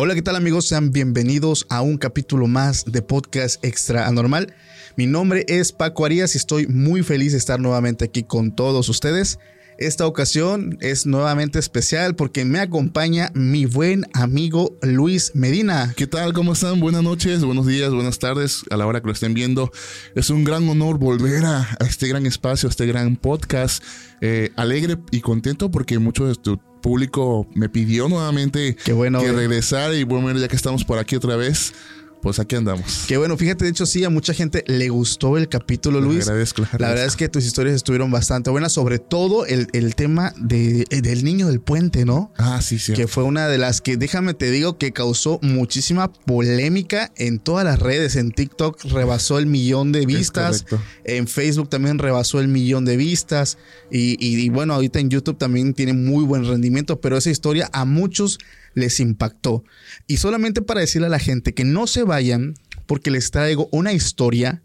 Hola, ¿qué tal amigos? Sean bienvenidos a un capítulo más de Podcast Extra Anormal. Mi nombre es Paco Arias y estoy muy feliz de estar nuevamente aquí con todos ustedes. Esta ocasión es nuevamente especial porque me acompaña mi buen amigo Luis Medina. ¿Qué tal? ¿Cómo están? Buenas noches, buenos días, buenas tardes a la hora que lo estén viendo. Es un gran honor volver a, este gran espacio, a este gran podcast. Eh, alegre y contento porque mucho de tu público me pidió nuevamente Qué bueno, que güey. regresara y bueno, ya que estamos por aquí otra vez, pues aquí andamos. Que bueno, fíjate, de hecho sí, a mucha gente le gustó el capítulo, Luis. agradezco, La verdad es que tus historias estuvieron bastante buenas, sobre todo el, el tema de, del niño del puente, ¿no? Ah, sí, sí. que fue una de las que, déjame te digo, que causó muchísima polémica en todas las redes. En TikTok rebasó el millón de vistas, en Facebook también rebasó el millón de vistas y, y- y bueno, ahorita en YouTube también tiene muy buen rendimiento, pero esa historia a muchos les impactó. Y solamente para decirle a la gente que no se vayan, porque les traigo una historia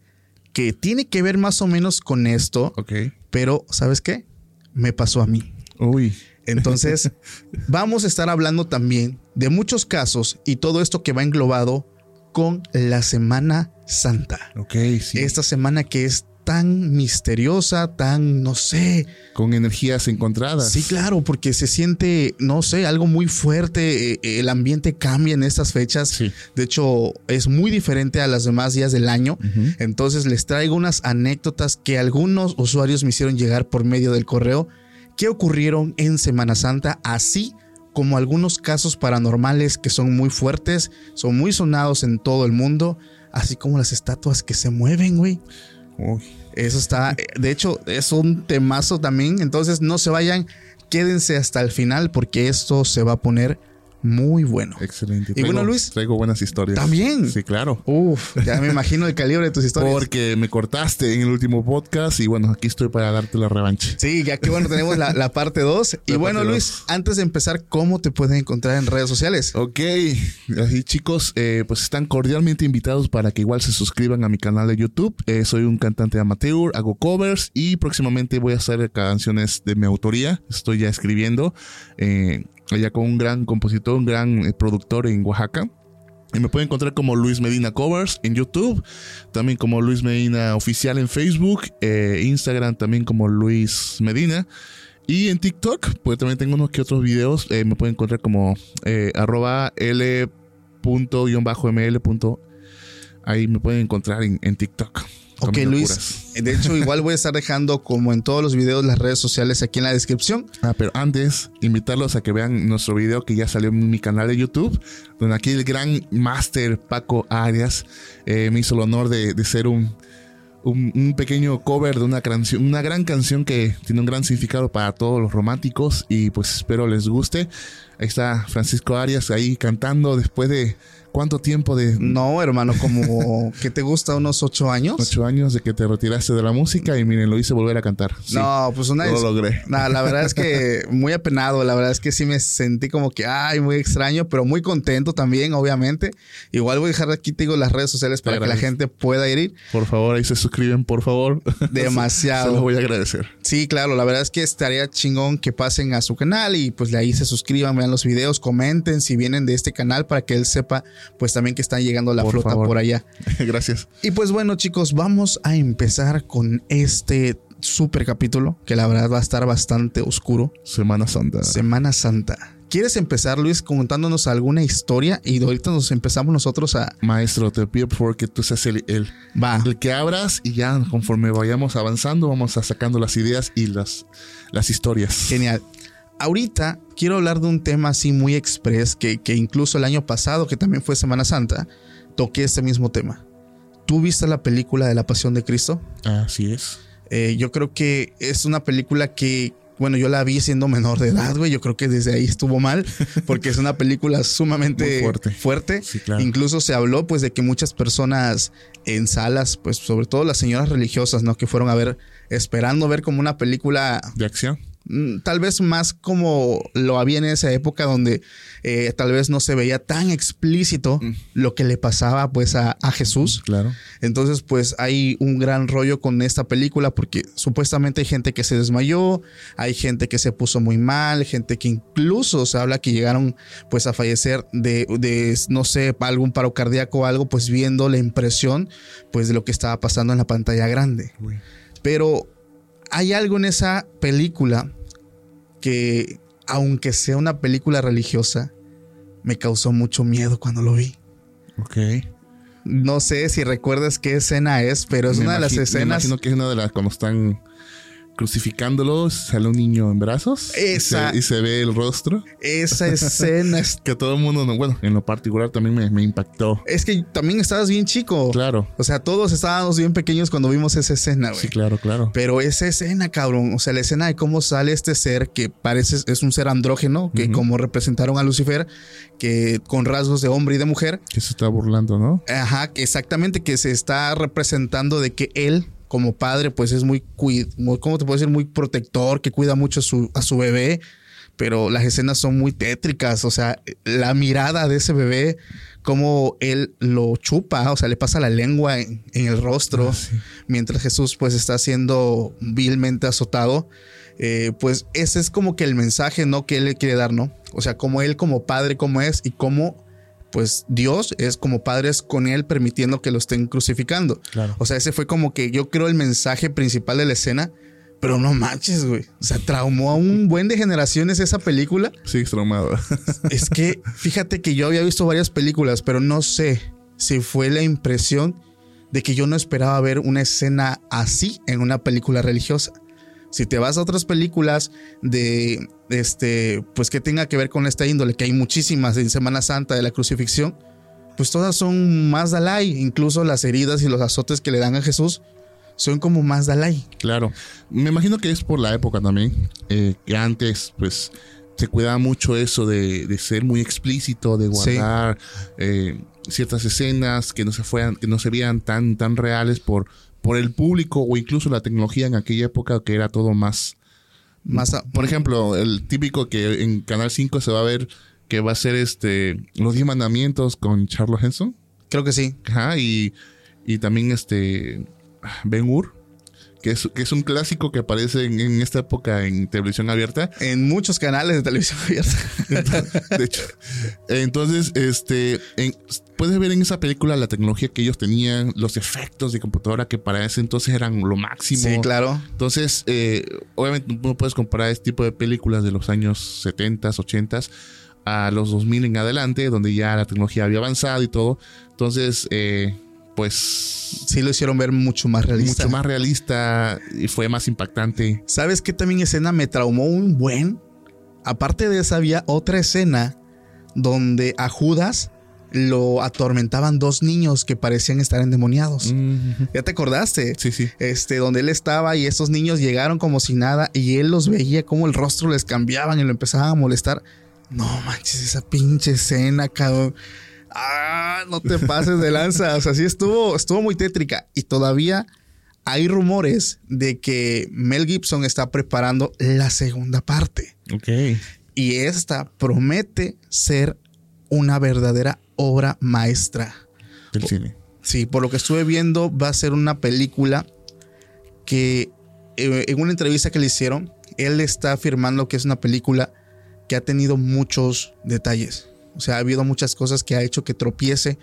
que tiene que ver más o menos con esto, Ok. pero ¿sabes qué? Me pasó a mí. Uy. Entonces, vamos a estar hablando también de muchos casos y todo esto que va englobado con la Semana Santa. Ok, sí. Esta semana que es tan misteriosa, tan, no sé. Con energías encontradas. Sí, claro, porque se siente, no sé, algo muy fuerte. eh, El ambiente cambia en estas fechas. Sí. De hecho, es muy diferente a los demás días del año. Entonces, les traigo unas anécdotas que algunos usuarios me hicieron llegar por medio del correo que ocurrieron en Semana Santa, así como algunos casos paranormales que son muy fuertes, son muy sonados en todo el mundo, así como las estatuas que se mueven, güey. Uy. Eso está, de hecho, es un temazo también. Entonces no se vayan, quédense hasta el final porque esto se va a poner muy bueno. Excelente. Y bueno, Luis. Traigo buenas historias. ¿También? Sí, claro. Uf, ya me imagino el calibre de tus historias. Porque me cortaste en el último podcast y bueno, aquí estoy para darte la revancha. Sí, ya que bueno, tenemos la, la parte 2. Y bueno, Luis, dos. antes de empezar, ¿cómo te pueden encontrar en redes sociales? Ok, así chicos, eh, pues están cordialmente invitados para que igual se suscriban a mi canal de YouTube. Eh, soy un cantante amateur, hago covers y próximamente voy a hacer canciones de mi autoría. Estoy ya escribiendo eh, allá con un gran compositor, un gran eh, productor en Oaxaca. Y me pueden encontrar como Luis Medina Covers en YouTube, también como Luis Medina Oficial en Facebook, eh, Instagram también como Luis Medina. Y en TikTok, pues también tengo unos que otros videos. eh, me pueden encontrar como eh, arroba l. Ahí me pueden encontrar en, en TikTok. Ok, Luis. De hecho, igual voy a estar dejando, como en todos los videos, las redes sociales aquí en la descripción. Ah, pero antes, invitarlos a que vean nuestro video que ya salió en mi canal de YouTube, donde aquí el gran máster Paco Arias eh, me hizo el honor de, de ser un, un, un pequeño cover de una canción, una gran canción que tiene un gran significado para todos los románticos y pues espero les guste. Ahí está Francisco Arias ahí cantando después de cuánto tiempo de No, hermano, como que te gusta unos ocho años. ocho años de que te retiraste de la música y miren, lo hice volver a cantar. Sí, no, pues una lo dis- logré. Nah, la verdad es que muy apenado, la verdad es que sí me sentí como que, ay, muy extraño, pero muy contento también, obviamente. Igual voy a dejar aquí, te digo, las redes sociales para que la gente pueda ir. Por favor, ahí se, sus- suscriben, por favor. Demasiado. Se los voy a agradecer. Sí, claro, la verdad es que estaría chingón que pasen a su canal y pues de ahí se suscriban, vean los videos, comenten si vienen de este canal para que él sepa pues también que están llegando la Por flota favor. por allá. Gracias. Y pues bueno chicos, vamos a empezar con este super capítulo que la verdad va a estar bastante oscuro. Semana Santa. Semana Santa. ¿Quieres empezar Luis contándonos alguna historia y ahorita nos empezamos nosotros a... Maestro, te pido por favor que tú seas el, el, Va. el que abras y ya conforme vayamos avanzando, vamos a sacando las ideas y las, las historias. Genial. Ahorita quiero hablar de un tema así muy express que, que incluso el año pasado, que también fue Semana Santa, toqué este mismo tema. ¿Tú viste la película de la Pasión de Cristo? Así es. Eh, yo creo que es una película que, bueno, yo la vi siendo menor de edad, güey. Yo creo que desde ahí estuvo mal, porque es una película sumamente Muy fuerte. fuerte. Sí, claro. Incluso se habló, pues, de que muchas personas en salas, pues, sobre todo las señoras religiosas, ¿no? Que fueron a ver, esperando ver como una película De acción. Mm, tal vez más como lo había en esa época donde eh, tal vez no se veía tan explícito Mm. lo que le pasaba pues a, a Jesús. Claro. Entonces pues hay un gran rollo con esta película porque supuestamente hay gente que se desmayó, hay gente que se puso muy mal, gente que incluso se habla que llegaron pues a fallecer de, de no sé, algún paro cardíaco o algo pues viendo la impresión pues de lo que estaba pasando en la pantalla grande. Uy. Pero hay algo en esa película que, aunque sea una película religiosa, me causó mucho miedo cuando lo vi. Ok. No sé si recuerdas qué escena es, pero es Me una de las imagi- Me escenas. imagino que es una de las cuando están crucificándolo, sale un niño en brazos y Esa- se, y se ve el rostro. Esa escena es, Que todo el mundo, no, bueno, en lo particular también me, me impactó. es que también estabas bien chico. Claro. O sea, todos estábamos bien pequeños cuando vimos esa escena, güey. Sí, claro, claro. Pero esa escena, cabrón, o sea, la escena de cómo sale este ser que parece es un ser andrógeno, que como representaron a Lucifer, que con rasgos de hombre y de mujer, Que se está burlando, ¿no? Ajá, exactamente, que se está representando de que él, como padre, pues es muy, muy ¿cómo te puedo decir? Muy protector, que cuida mucho a su, a su bebé, pero las escenas son muy tétricas, o sea, la mirada de ese bebé, como él lo chupa, o sea, le pasa la lengua en, en el rostro, mientras Jesús pues está siendo vilmente azotado. Eh, pues ese es como que el mensaje, ¿no? Que él le quiere dar, ¿no? O sea, como él como padre, como es y como pues Dios es como padres con él permitiendo que lo estén crucificando. Claro. O sea, ese fue como que yo creo el mensaje principal de la escena, pero no manches, güey. O sea, traumó a un buen de generaciones esa película. Sí, traumado. Es que fíjate que yo había visto varias películas, pero no sé si fue la impresión de que yo no esperaba ver una escena así en una película religiosa. Si te vas a otras películas de este, pues que tenga que ver con esta índole, que hay muchísimas en Semana Santa de la crucifixión, pues todas son más Dalai, incluso las heridas y los azotes que le dan a Jesús son como más Dalai. Claro. Me imagino que es por la época también. eh, que antes, pues, se cuidaba mucho eso de, de ser muy explícito, de Sí. guardar eh, ciertas escenas que no se fueran, que no se vean tan, tan reales por, por el público o incluso la tecnología en aquella época que era todo más. Más a- Por ejemplo, el típico que en Canal 5 se va a ver que va a ser este Los Diez Mandamientos con Charles Henson. creo que sí. Ajá, y, y también este Ben Hur, que es, que es un clásico que aparece en, en esta época en televisión abierta. En muchos canales de televisión abierta. De hecho, entonces, este, en- puedes ver en esa película la tecnología que ellos tenían, los efectos de computadora que para ese entonces eran lo máximo. sí, claro. Entonces, eh, obviamente no puedes comparar este tipo de películas de los años 70, 80 a los 2000 en adelante, donde ya la tecnología había avanzado y todo. Entonces, eh, pues Sí lo hicieron ver mucho más realista. mucho más realista y fue más impactante. ¿Sabes qué también escena me traumó un buen? Aparte de esa había otra escena donde a Judas lo atormentaban dos niños que parecían estar endemoniados. Mm, ¿Ya te acordaste? Sí, sí. Este, donde él estaba y esos niños llegaron como si nada y él los veía como el rostro les cambiaban y lo empezaban a molestar. No manches, esa pinche escena, cabrón. Ah, no te pases de lanza. O sea, sí estuvo, estuvo muy tétrica. Y todavía hay rumores de que Mel Gibson está preparando la segunda parte. Ok. Y esta promete ser una verdadera obra maestra. Del cine. Sí, por lo que estuve viendo, va a ser una película que eh, en una entrevista que le hicieron, él está afirmando que es una película que ha tenido muchos detalles. O sea, ha habido muchas cosas que ha hecho que tropiece,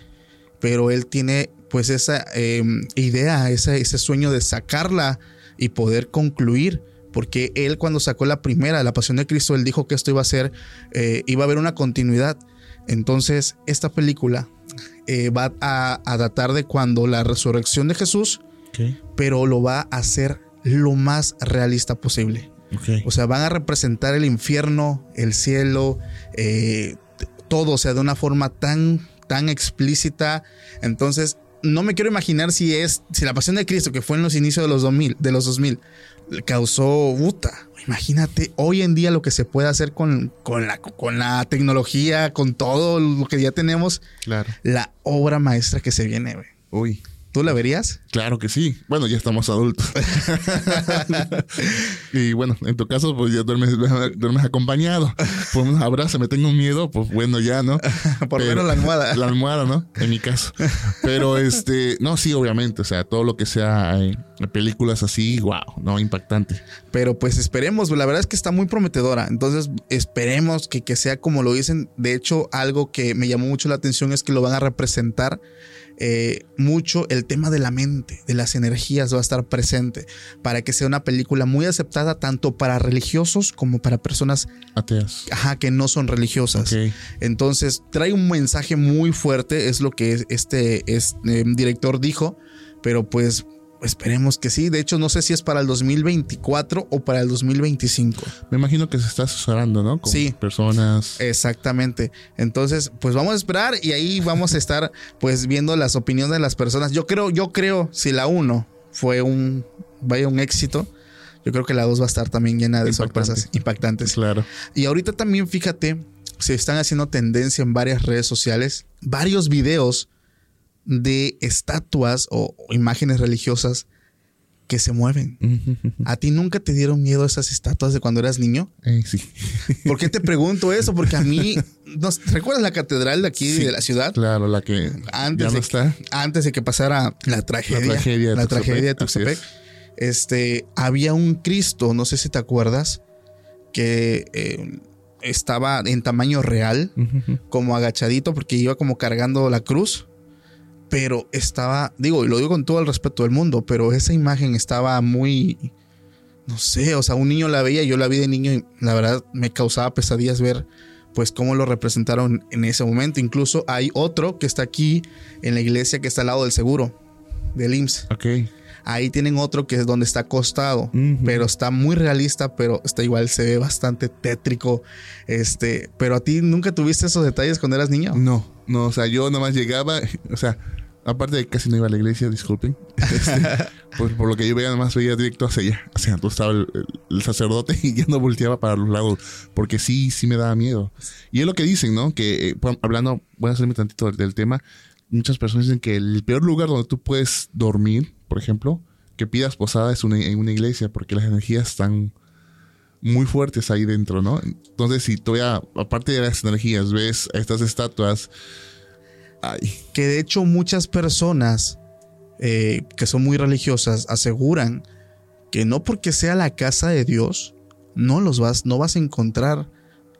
pero él tiene pues esa eh, idea, ese, ese sueño de sacarla y poder concluir. Porque él cuando sacó la primera, La Pasión de Cristo, él dijo que esto iba a ser, eh, iba a haber una continuidad. Entonces, esta película eh, va a, a datar de cuando la resurrección de Jesús, pero lo va a hacer lo más realista posible. O sea, van a representar el infierno, el cielo, eh, todo, o sea, de una forma tan, tan explícita. Entonces, no me quiero imaginar si es, si la pasión de Cristo, que fue en los inicios de los 2000, de los 2000 causó puta. Imagínate hoy en día lo que se puede hacer con, con, la, con la tecnología, con todo lo que ya tenemos, Claro. la obra maestra que se viene, güey. Uy. ¿Tú la verías? Claro que sí. Bueno, ya estamos adultos. y bueno, en tu caso, pues ya duermes, duermes acompañado. Por un abrazo, me tengo miedo, pues bueno, ya, ¿no? Por lo menos la almohada. La almohada, ¿no? En mi caso. Pero este, no, sí, obviamente. O sea, todo lo que sea eh, películas así, wow, no, impactante. Pero pues esperemos, la verdad es que está muy prometedora. Entonces esperemos que, que sea como lo dicen. De hecho, algo que me llamó mucho la atención es que lo van a representar eh, mucho el tema de la mente, de las energías va a estar presente para que sea una película muy aceptada tanto para religiosos como para personas Ateas. ajá, que no son religiosas. Entonces trae un mensaje muy fuerte, es lo que este, este, eh, director dijo, pero pues esperemos que sí. De hecho, no sé si es para el 2024 o para el 2025. Me imagino que se está asesorando, ¿no? Con Sí. personas. Exactamente. Entonces, pues vamos a esperar y ahí vamos a estar pues viendo las opiniones de las personas. Yo creo, yo creo, si la 1 fue un, vaya un éxito, yo creo que la 2 va a estar también llena de Impactante. sorpresas impactantes. Claro. Y ahorita también fíjate, se están haciendo tendencia en varias redes sociales, varios videos de estatuas o, o imágenes religiosas que se mueven. ¿A ti nunca te dieron miedo esas estatuas de cuando eras niño? Eh, sí. ¿Por qué te pregunto eso? Porque a mí, ¿no- ¿recuerdas la catedral de aquí Sí, de la ciudad? Claro, la que Antes, ya no de, está. antes de que pasara la tragedia, La tragedia de la Tuxtepec, tragedia de Tuxtepec, es. este, había un Cristo, no sé si te acuerdas, que eh, estaba en tamaño real, como agachadito, porque iba como cargando la cruz. Pero estaba, digo, y lo digo con todo el respeto del mundo, pero esa imagen estaba muy, no sé, o sea, un niño la veía, yo la vi de niño y la verdad me causaba pesadillas ver pues cómo lo representaron en ese momento. Incluso hay otro que está aquí en la iglesia que está al lado del seguro, del IMSS. Ok. Ahí tienen otro que es donde está acostado, pero está muy realista, pero está igual, se ve bastante tétrico. Este, pero a ti nunca tuviste esos detalles cuando eras niño. No, no, o sea, yo nada más llegaba, o sea, aparte de que casi no iba a la iglesia, disculpen, este, por, por lo que yo veía, nada más veía directo hacia allá. Sea, tú estaba el, el- sacerdote y ya no volteaba para los lados, porque sí, sí me daba miedo. Y es lo que dicen, ¿no? Que eh, hablando, voy a hacerme tantito del, del tema, muchas personas dicen que el peor lugar donde tú puedes dormir, por ejemplo, que pidas posada es una- en una iglesia, porque las energías están muy fuertes ahí dentro, ¿no? Entonces, si todavía, aparte de las energías, ves estas estatuas, ay, Que de hecho muchas personas eh, que son muy religiosas aseguran que no porque sea la casa de Dios, no los vas, no vas a encontrar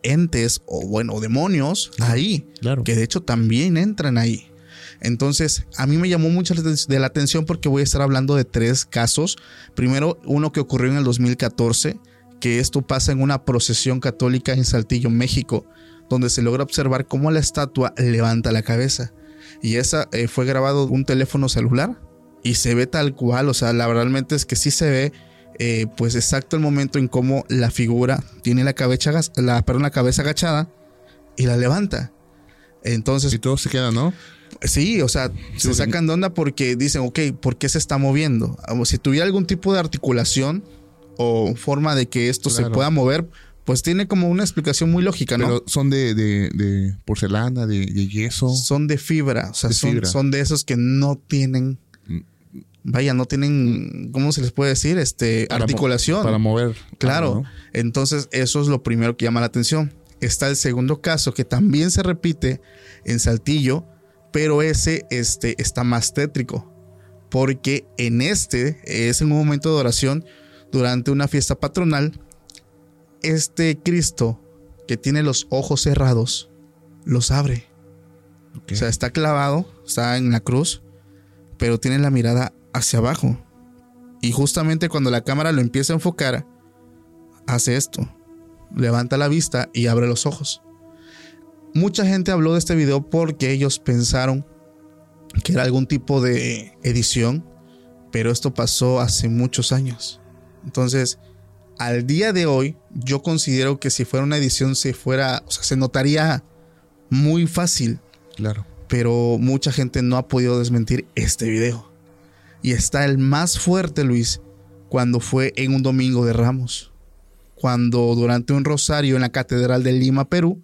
entes o bueno, demonios ahí. claro. que de hecho también entran ahí. Entonces, a mí me llamó mucho de la atención porque voy a estar hablando de tres casos. Primero, uno que ocurrió en el 2014, que esto pasa en una procesión católica en Saltillo, México, donde se logra observar cómo la estatua levanta la cabeza. Y esa eh, fue grabado un teléfono celular y se ve tal cual, o sea, la realmente es que sí se ve eh, pues exacto el momento en cómo la figura tiene la cabeza, la, perdón, la cabeza agachada y la levanta. Entonces, Y todo se queda, ¿no? Sí, o sea, se porque- sacan de onda porque dicen, ok, ¿por qué se está moviendo? Si tuviera algún tipo de articulación o forma de que esto se pueda mover, pues tiene como una explicación muy lógica, ¿no? Pero son de, de, de porcelana, de, de yeso. son de fibra, o sea, De son, fibra. son de esos que no tienen, Mm. vaya, no tienen, ¿cómo se les puede decir? Este, para articulación. Para mover. Claro. algo, ¿no? Entonces, eso es lo primero que llama la atención. Está el segundo caso que también se repite en Saltillo, Pero ese este, está más tétrico. Porque en este es en un momento de oración durante una fiesta patronal. Este Cristo que tiene los ojos cerrados los abre. O sea, está clavado, está en la cruz, pero tiene la mirada hacia abajo. Y justamente cuando la cámara lo empieza a enfocar, hace esto. Levanta la vista y abre los ojos. Mucha gente habló de este video porque ellos pensaron que era algún tipo de edición, pero esto pasó hace muchos años. Entonces, al día de hoy, yo considero que si fuera una edición se fuera, o sea, se notaría muy fácil Claro. pero mucha gente no ha podido desmentir este video. Y está el más fuerte, Luis, cuando fue en un domingo de Ramos. Cuando durante un rosario en la Catedral de Lima, Perú,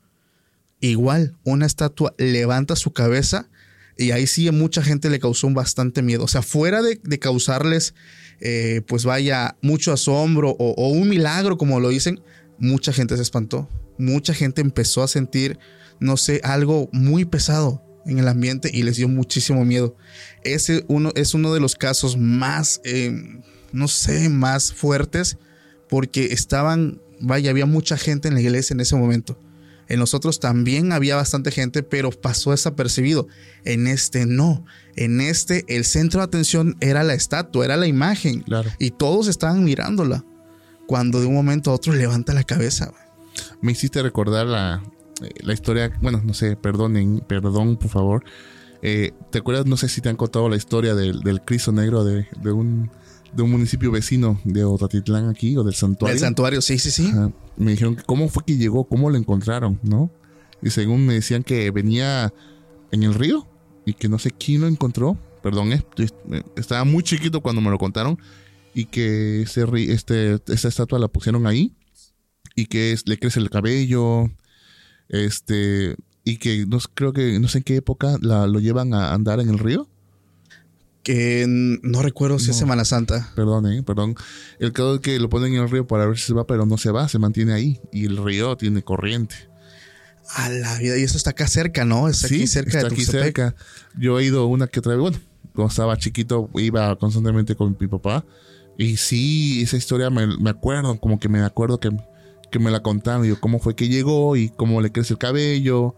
igual una estatua levanta su cabeza y ahí sí mucha gente le causó un bastante miedo. O sea, fuera de, causarles, eh, pues vaya, mucho asombro o, un milagro, como lo dicen, mucha gente se espantó. Mucha gente empezó a sentir, no sé, algo muy pesado en el ambiente y les dio muchísimo miedo. Ese uno, es uno de los casos más, eh, no sé, más fuertes porque estaban, vaya, había mucha gente en la iglesia en ese momento. En nosotros también había bastante gente, pero pasó desapercibido. En este no. En este el centro de atención era la estatua, era la imagen. Claro. Y todos estaban mirándola. Cuando de un momento a otro levanta la cabeza. Me hiciste recordar la, eh, la historia, bueno, no sé, perdonen, perdón, por favor. Eh, ¿Te acuerdas? No sé si te han contado la historia del, del Cristo Negro de, de un, de un municipio vecino de Otatitlán aquí, o del santuario. El santuario, sí, sí, sí. Ajá. Me dijeron que cómo fue que llegó, cómo lo encontraron, ¿no? Y según me decían que venía en el río y que no sé quién lo encontró. Perdón, eh, estaba muy chiquito cuando me lo contaron y que ese, este, esa estatua la pusieron ahí y que es- le crece el cabello, este, y que no sé- creo que no sé en qué época la, lo llevan a andar en el río. Que no recuerdo si es. Semana Santa. Perdón, eh, perdón. El caso es que lo ponen en el río para ver si se va, pero no se va, se mantiene ahí. Y el río tiene corriente. A la vida. Y eso está acá cerca, ¿no? Está aquí cerca está de aquí cerca. Yo he ido una que otra vez. Bueno, cuando estaba chiquito iba constantemente con mi papá. Y sí, esa historia me, me acuerdo, como que me acuerdo que, que me la contaron. Yo, cómo fue que llegó y cómo le crece el cabello.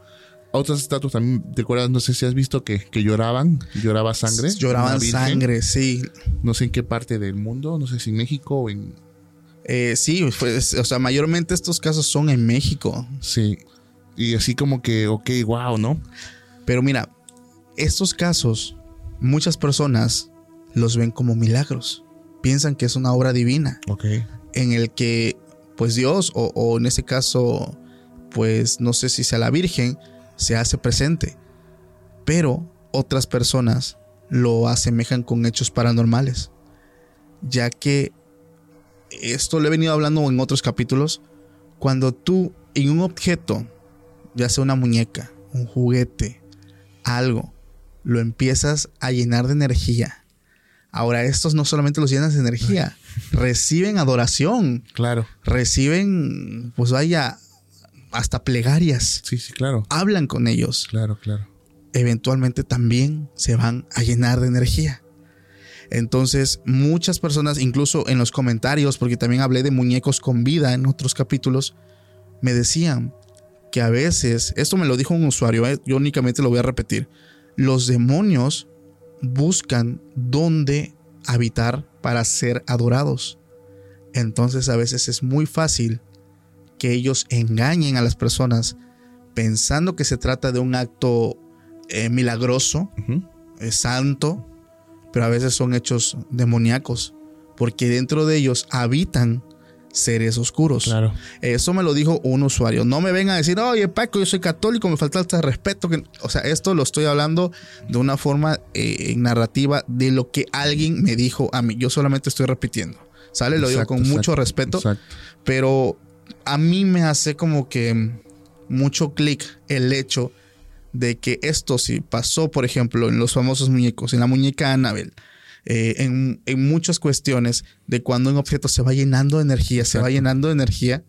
Otras estatuas también, ¿te acuerdas? No sé si has visto que, que lloraban, lloraba sangre. Lloraban sangre, sí. No sé en qué parte del mundo, no sé si en México o en... Eh, sí, pues, o sea, mayormente estos casos son en México. Sí. Y así como que, ok, wow, ¿no? Pero mira, estos casos, muchas personas los ven como milagros. Piensan que es una obra divina Ok. en el que, pues Dios, o, o en ese caso, pues no sé si sea la Virgen, se hace presente. Pero otras personas lo asemejan con hechos paranormales. Ya que esto lo he venido hablando en otros capítulos. Cuando tú en un objeto, ya sea una muñeca, un juguete, algo, lo empiezas a llenar de energía. Ahora, estos no solamente los llenas de energía, reciben adoración, Claro. reciben, pues vaya, hasta plegarias, Sí, sí, claro. hablan con ellos. Claro, claro. Eventualmente también se van a llenar de energía. Entonces, muchas personas, incluso en los comentarios, porque también hablé de muñecos con vida en otros capítulos, me decían que a veces, esto me lo dijo un usuario, ¿eh? yo únicamente lo voy a repetir, los demonios buscan dónde habitar para ser adorados. Entonces a veces es muy fácil que ellos engañen a las personas pensando que se trata de un acto eh, milagroso, eh, santo, pero a veces son hechos demoníacos, porque dentro de ellos habitan seres oscuros. Claro. Eso me lo dijo un usuario. No me vengan a decir, oye, Paco, yo soy católico, me falta el respeto. O sea, esto lo estoy hablando de una forma eh, narrativa de lo que alguien me dijo a mí. Yo solamente estoy repitiendo. ¿Sale? Lo digo Exacto, con mucho respeto. Exacto. Pero a mí me hace como que mucho clic el hecho de que esto sí pasó, por ejemplo, en los famosos muñecos, en la muñeca Annabelle, eh, en, en muchas cuestiones de cuando un objeto se va llenando de energía, se va llenando de energía,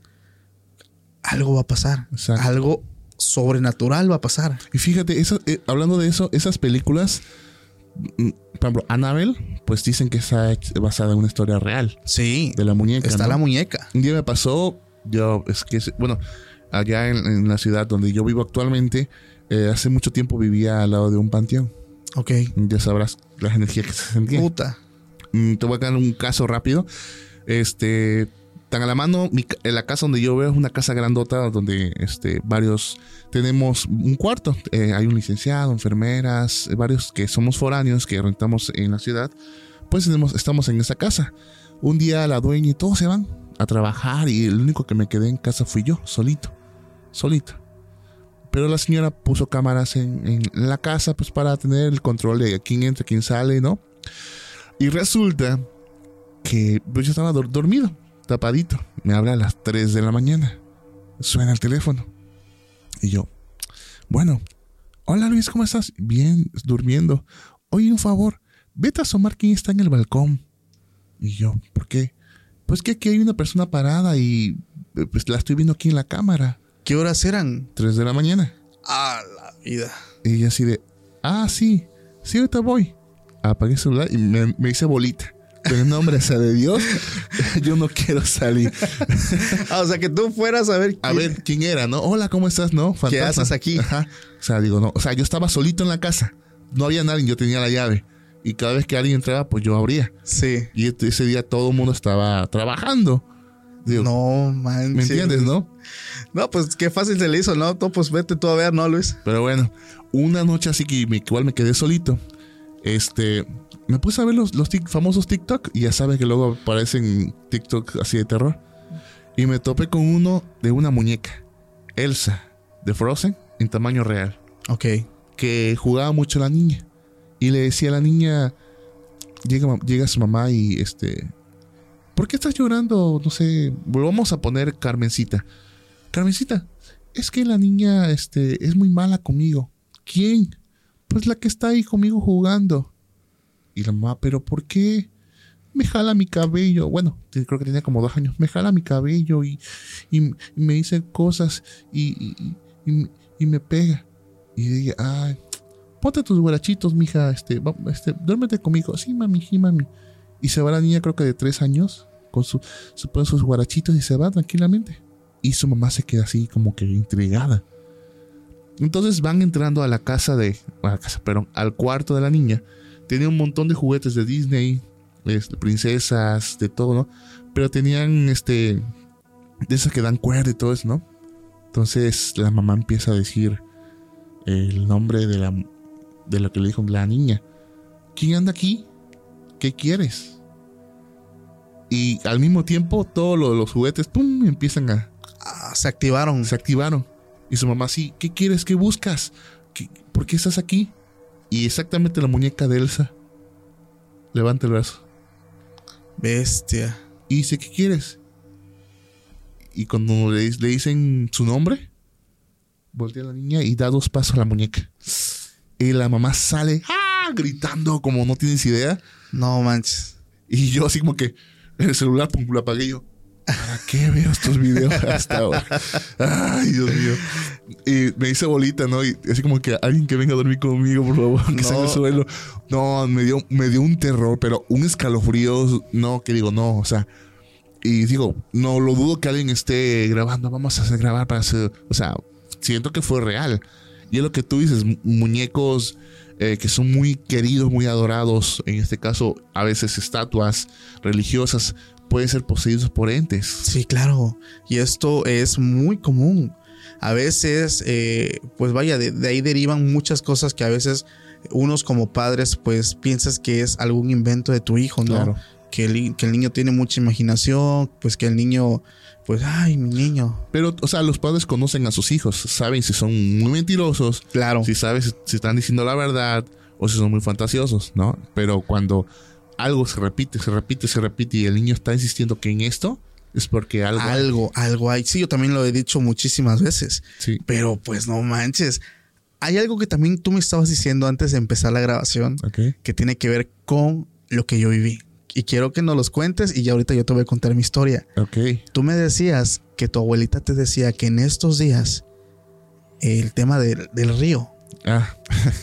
algo va a pasar. Exacto. Algo sobrenatural va a pasar. Y fíjate, eso, eh, hablando de eso, esas películas, mm, por ejemplo, Annabelle, pues dicen que está basada en una historia real Sí, de la muñeca. está ¿no? la muñeca. Un día me pasó, yo, es que, bueno, allá en, en la ciudad donde yo vivo actualmente, eh, hace mucho tiempo vivía al lado de un panteón. Ok. Ya sabrás las energías que se sentían. Puta. Mm, Te voy a dar un caso rápido. Este, tan a la mano, mi en la casa donde yo veo es una casa grandota donde este, varios tenemos un cuarto. Eh, hay un licenciado, enfermeras, eh, varios que somos foráneos que rentamos en la ciudad. Pues tenemos, estamos en esa casa. Un día la dueña y todos se van a trabajar y el único que me quedé en casa fui yo, solito, solito. Pero la señora puso cámaras en, en la casa pues para tener el control de quién entra, quién sale, ¿no? Y resulta que pues, yo estaba dor- dormido, tapadito. Me habla a las 3 de la mañana. Suena el teléfono. Y yo, bueno, hola Luis, ¿cómo estás? Bien, durmiendo. Oye, un favor, vete a asomar quién está en el balcón. Y yo, ¿por qué? Pues que aquí hay una persona parada y eh, pues la estoy viendo aquí en la cámara. ¿Qué horas eran? 3 de la mañana. A la vida. Y ella así de, ah, sí, sí, ahorita voy. Apagué el celular y me, me hice bolita. Pero en nombre sea de Dios, yo no quiero salir. Ah, o sea, que tú fueras a ver. A quién- ver quién era, ¿no? Hola, ¿cómo estás? ¿No? Fantasma. haces aquí? Ajá. O sea, digo, no. O sea, yo estaba solito en la casa. No había nadie, yo tenía la llave. Y cada vez que alguien entraba, pues yo abría. Sí. Y este- ese día todo el mundo estaba trabajando. Digo, No, man. ¿me entiendes, no? No, pues qué fácil se le hizo, ¿no? Tú, pues vete tú a ver, ¿no, Luis? Pero bueno, una noche así que me, igual me quedé solito. Este, me puse a ver los, los tic- famosos TikTok y ya sabes que luego aparecen TikTok así de terror. Y me topé con uno de una muñeca, Elsa, de Frozen, en tamaño real, Ok. que jugaba mucho la niña. Y le decía a la niña, llega, llega su mamá y este, ¿por qué estás llorando? No sé, vamos a poner Carmencita. Carmencita, es que la niña este, es muy mala conmigo. ¿Quién? Pues la que está ahí conmigo jugando. Y la mamá, ¿pero por qué? Me jala mi cabello. Bueno, creo que tenía como dos años. Me jala mi cabello y, y- me dice cosas y, y- me pega. Y dije, ay, ponte tus guarachitos, mija. Este, este, duérmete conmigo. Sí, mami, sí, mami. Y se va la niña, creo que de tres años, con su, se sus guarachitos y se va tranquilamente. Y su mamá se queda así como que intrigada. Entonces van entrando a la casa de. A la casa, perdón, al cuarto de la niña. Tenía un montón de juguetes de Disney, este, princesas, de todo, ¿no? Pero tenían este. De esas que dan cuerda y todo eso, ¿no? Entonces la mamá empieza a decir el nombre de la. De lo que le dijo la niña. ¿Quién anda aquí? ¿Qué quieres? Y al mismo tiempo, todos los, los juguetes, ¡pum! empiezan a, Ah, se activaron. se activaron. Y su mamá, sí, ¿qué quieres? ¿Qué buscas? ¿Qué- ¿Por qué estás aquí? Y exactamente la muñeca de Elsa levanta el brazo Bestia. y dice, ¿qué quieres? Y cuando le, le dicen su nombre, voltea la niña y da dos pasos a la muñeca. Y la mamá sale ¡ah! gritando como no tienes idea. No manches. Y yo así como que el celular pum, lo apagué yo. ¿Para qué veo estos videos hasta ahora? Ay, Dios mío. Y me hice bolita, ¿no? Y así como que alguien que venga a dormir conmigo, por favor, que No. suelo. No, me dio, me dio un terror, pero un escalofrío, no, que digo, no, o sea. Y digo, no lo dudo que alguien esté grabando, vamos a hacer grabar para hacer, o sea, siento que fue real. Y es lo que tú dices, mu- muñecos eh, que son muy queridos, muy adorados, en este caso a veces estatuas religiosas, pueden ser poseídos por entes. Sí, claro. Y esto es muy común. A veces, eh, pues vaya, de, de ahí derivan muchas cosas que a veces unos como padres, pues piensas que es algún invento de tu hijo, ¿no? Claro. Que, el, que el niño tiene mucha imaginación, pues que el niño, pues, ay, mi niño. Pero, o sea, los padres conocen a sus hijos, saben si son muy mentirosos, Claro. si saben si, si están diciendo la verdad o si son muy fantasiosos, ¿no? Pero cuando algo se repite, se repite, se repite y el niño está insistiendo que en esto es porque algo... hay. Algo, algo hay. Sí, yo también lo he dicho muchísimas veces. Sí. Pero pues no manches. Hay algo que también tú me estabas diciendo antes de empezar la grabación que tiene que ver con lo que yo viví. Y quiero que nos los cuentes y ya ahorita yo te voy a contar mi historia. Ok. Tú me decías que tu abuelita te decía que en estos días el tema del, del río. Ah,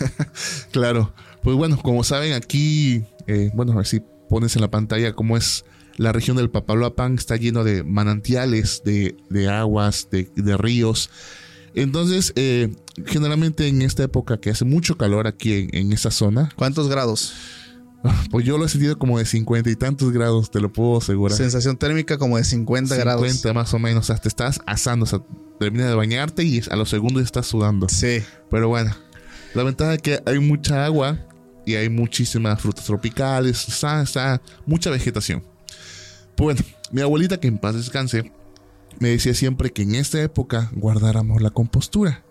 claro. Pues bueno, como saben, aquí, eh, bueno, a ver si pones en la pantalla cómo es la región del Papaloapan, está lleno de manantiales, de, de aguas, de, de ríos. Entonces, eh, generalmente en esta época que hace mucho calor aquí en, en esa zona, ¿Cuántos grados? pues yo lo he sentido como de 50 y tantos grados, te lo puedo asegurar. Sensación térmica como de 50, 50 grados. más o menos, o sea, te estás asando, o sea, terminas de bañarte y a los segundos estás sudando. Sí. Pero bueno, la ventaja es que hay mucha agua y hay muchísimas frutas tropicales, está, está mucha vegetación. Pues bueno, mi abuelita, que en paz descanse, me decía siempre que en esta época guardáramos la compostura.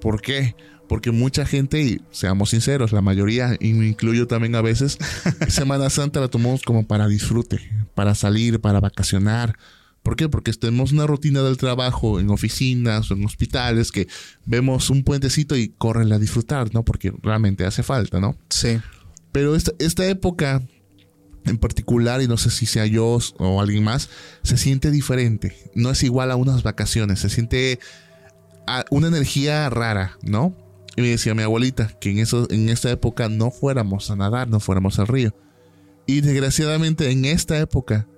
¿Por qué? Porque mucha gente, y seamos sinceros, la mayoría, y me incluyo también a veces, Semana Santa la tomamos como para disfrute, para salir, para vacacionar. ¿Por qué? Porque tenemos una rutina del trabajo en oficinas o en hospitales que vemos un puentecito y corren a disfrutar, ¿no? Porque realmente hace falta, ¿no? Sí. Pero esta, esta época en particular, y no sé si sea yo o alguien más, se siente diferente. No es igual a unas vacaciones, se siente a- una energía rara, ¿no? Y me decía mi abuelita que en, eso, en esta época no fuéramos a nadar, no fuéramos al río. Y desgraciadamente en esta época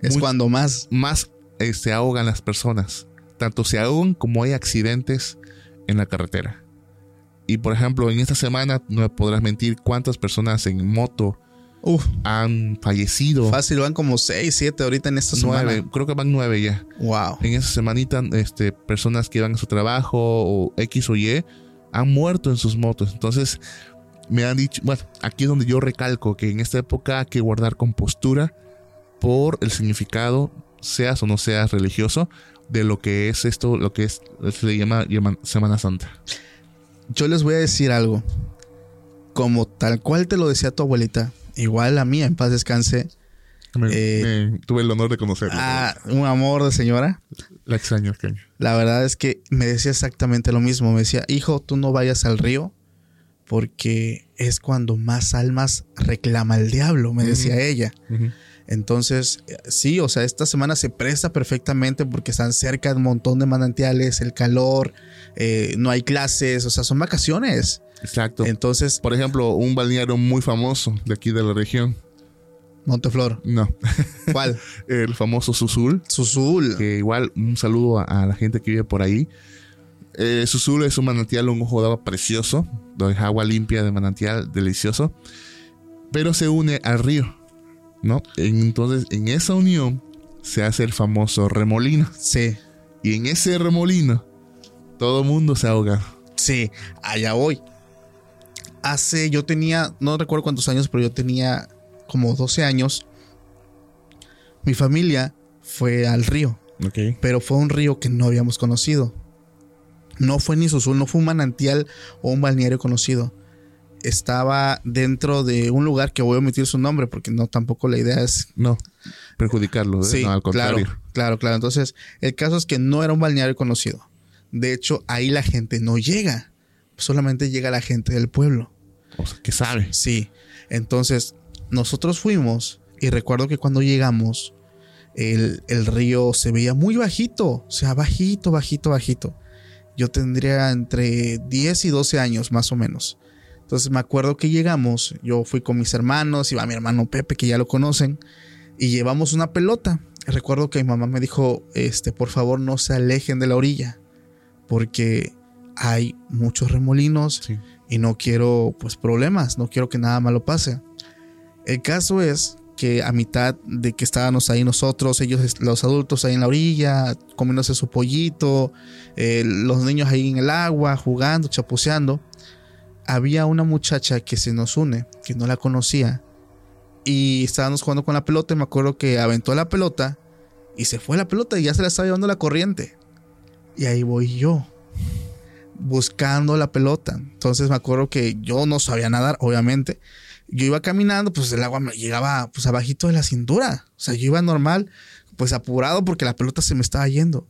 Es Muy- cuando más. más eh, se ahogan las personas. Tanto se ahogan como hay accidentes en la carretera. Y por ejemplo, en esta semana no me podrás mentir cuántas personas en moto Uf, han fallecido. fácil, van como 6, 7 ahorita en esta nueve, semana. creo que van nueve ya. Wow. En esa semanita, este, personas que iban a su trabajo o X o Y han muerto en sus motos. Entonces, me han dicho, bueno, aquí es donde yo recalco que en esta época hay que guardar compostura por el significado, seas o no seas religioso, de lo que es esto, lo que es, se le llama, llama Semana Santa. Yo les voy a decir algo. Como tal cual te lo decía tu abuelita, igual la mía, en paz descanse. Me- Eh, me- tuve el honor de conocerla. Ah, un amor de señora. La extraño este año. La verdad es que me decía exactamente lo mismo. Me decía, hijo, tú no vayas al río porque es cuando más almas reclama el diablo, me decía ella. Entonces, sí, o sea, esta semana se presta perfectamente porque están cerca de un montón de manantiales, el calor, eh, no hay clases, o sea, son vacaciones. Exacto. Entonces, Por ejemplo, un balneario muy famoso de aquí de la región. Monteflor, No, ¿cuál? el famoso Susul. Susul. que igual un saludo a, a la gente que vive por ahí. Eh, Susul es un manantial, un ojo de agua precioso, donde es agua limpia de manantial, delicioso, pero se une al río, ¿no? Entonces, en esa unión se hace el famoso remolino, Sí, y en ese remolino todo mundo se ahoga. sí, allá voy. Hace, yo tenía, no recuerdo cuántos años, pero yo tenía como 12 años. Mi familia fue al río. Pero fue un río que no habíamos conocido. No fue ni Susul, no fue un manantial o un balneario conocido. Estaba dentro de un lugar que voy a omitir su nombre porque no tampoco la idea es No, perjudicarlo, ¿eh? Sí, no, al claro, contrario. claro, claro. Entonces, el caso es que no era un balneario conocido. De hecho, ahí la gente no llega. Solamente llega la gente del pueblo. O sea, que sabe. Sí. Entonces, nosotros fuimos y recuerdo que cuando llegamos, el, el río se veía muy bajito. O sea, bajito, bajito, bajito. Yo tendría entre 10 y 12 años, más o menos. Entonces me acuerdo que llegamos, yo fui con mis hermanos, iba mi hermano Pepe, que ya lo conocen, y llevamos una pelota. Recuerdo que mi mamá me dijo, este, por favor no se alejen de la orilla, porque hay muchos remolinos Sí. y no quiero pues problemas, no quiero que nada malo pase. El caso es que a mitad de que estábamos ahí nosotros, ellos, los adultos ahí en la orilla, comiéndose su pollito, eh, los niños ahí en el agua, jugando, chapuceando, había una muchacha que se nos une, que no la conocía, y estábamos jugando con la pelota y me acuerdo que aventó la pelota y se fue la pelota y ya se la estaba llevando la corriente. Y ahí voy yo buscando la pelota. Entonces me acuerdo que yo no sabía nadar, obviamente. Yo iba caminando, pues el agua me llegaba pues abajito de la cintura. O sea, yo iba normal, pues apurado porque la pelota se me estaba yendo.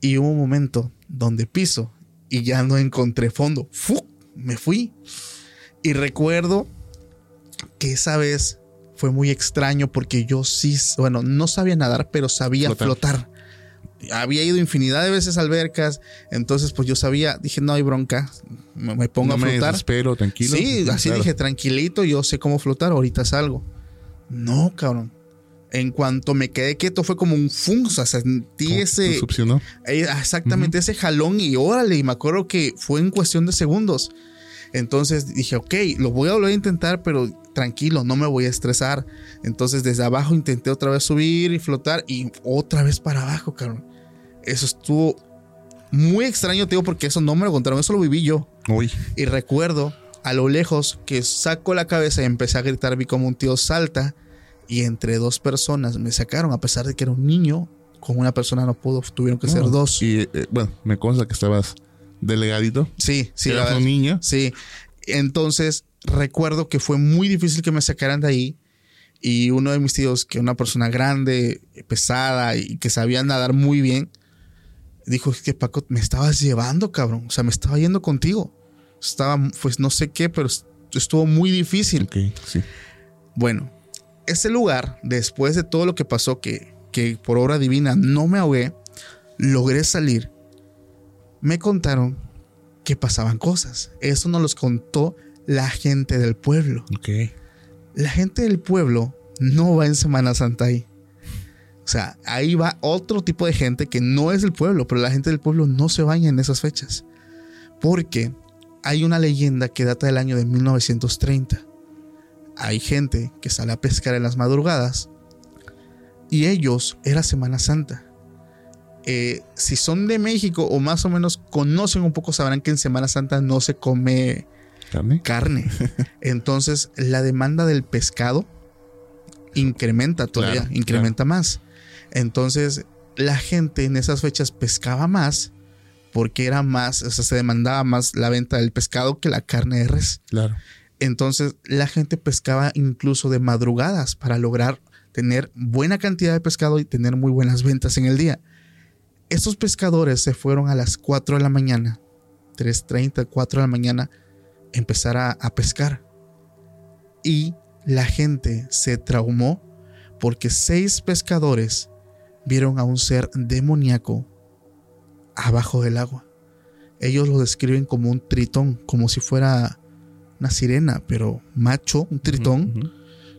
Y hubo un momento donde piso y ya no encontré fondo. ¡Fu! Me fui. Y recuerdo que esa vez fue muy extraño porque yo sí, bueno, no sabía nadar, pero sabía Flotar. flotar. Había ido infinidad de veces a albercas, entonces pues yo sabía, dije, no hay bronca, me, me pongo no a me flotar. desespero, tranquilo. Sí, así Claro. dije, tranquilito, yo sé cómo flotar, ahorita salgo. No, cabrón. En cuanto me quedé quieto fue como un fun, o sea, sentí ese... succionó. Eh, exactamente ese jalón y órale, y me acuerdo que fue en cuestión de segundos. Entonces dije, ok, lo voy a volver a intentar, pero tranquilo, no me voy a estresar. Entonces desde abajo intenté otra vez subir y flotar y otra vez para abajo, cabrón. Eso estuvo muy extraño, te digo, porque eso no me lo contaron, eso lo viví yo. Uy, Y recuerdo a lo lejos que saco la cabeza y empecé a gritar, vi como un tío salta y entre dos personas me sacaron, a pesar de que era un niño, con una persona no pudo, tuvieron que ser dos. Y eh, bueno, me consta que estabas delegadito. Sí, sí, Eras un niño. Sí. Entonces, recuerdo que fue muy difícil que me sacaran de ahí. Y uno de mis tíos, que una persona grande, pesada y que sabía nadar muy bien, dijo: Es que Paco, me estabas llevando, cabrón. O sea, me estaba yendo contigo. Estaba, pues no sé qué, pero estuvo muy difícil. Ok, sí. Bueno, ese lugar, después de todo lo que pasó, que, que por obra divina no me ahogué, logré salir. Me contaron que pasaban cosas. Eso nos los contó la gente del pueblo. La gente del pueblo no va en Semana Santa ahí. O sea, ahí va otro tipo de gente que no es del pueblo, pero la gente del pueblo no se baña en esas fechas. Porque hay una leyenda que data del año de 1930. Hay gente que sale a pescar en las madrugadas y ellos era Semana Santa. Eh, si son de México o más o menos conocen un poco, sabrán que en Semana Santa no se come ¿Carne? carne. Entonces, la demanda del pescado incrementa todavía, Claro, incrementa más. Entonces, la gente en esas fechas pescaba más porque era más, o sea, se demandaba más la venta del pescado que la carne de res. Claro. Entonces, la gente pescaba incluso de madrugadas para lograr tener buena cantidad de pescado y tener muy buenas ventas en el día. Estos pescadores se fueron a las 4 de la mañana, 3.30, 4 de la mañana, empezar a, a pescar. Y la gente se traumó porque seis pescadores vieron a un ser demoníaco abajo del agua. Ellos lo describen como un tritón, como si fuera una sirena, pero macho, un tritón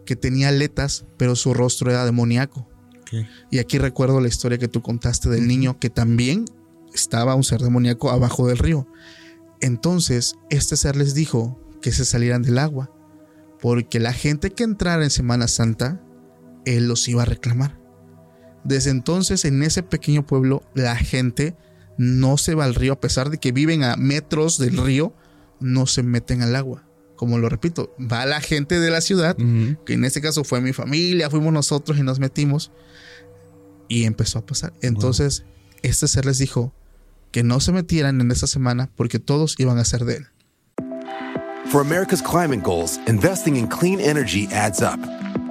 que tenía aletas, pero su rostro era demoníaco. Y aquí recuerdo la historia que tú contaste del niño que también estaba un ser demoníaco abajo del río. Entonces, este ser les dijo que se salieran del agua, porque la gente que entrara en Semana Santa, él los iba a reclamar. Desde entonces, en ese pequeño pueblo, la gente no se va al río, a pesar de que viven a metros del río, no se meten al agua. Como lo repito, va la gente de la ciudad que en este caso fue mi familia, fuimos nosotros y nos metimos y empezó a pasar. Entonces, este ser les dijo que no se metieran en esa semana porque todos iban a ser de él. For America's climate goals, investing in clean energy adds up.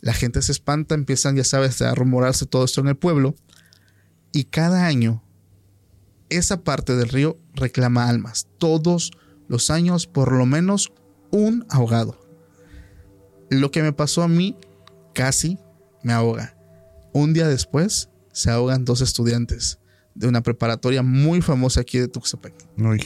La gente se espanta, empiezan, ya sabes, a rumorarse todo esto en el pueblo y cada año esa parte del río reclama almas. Todos los años por lo menos un ahogado. Lo que me pasó a mí casi me ahoga. Un día después se ahogan dos estudiantes de una preparatoria muy famosa aquí de Tuxtepec. Uy,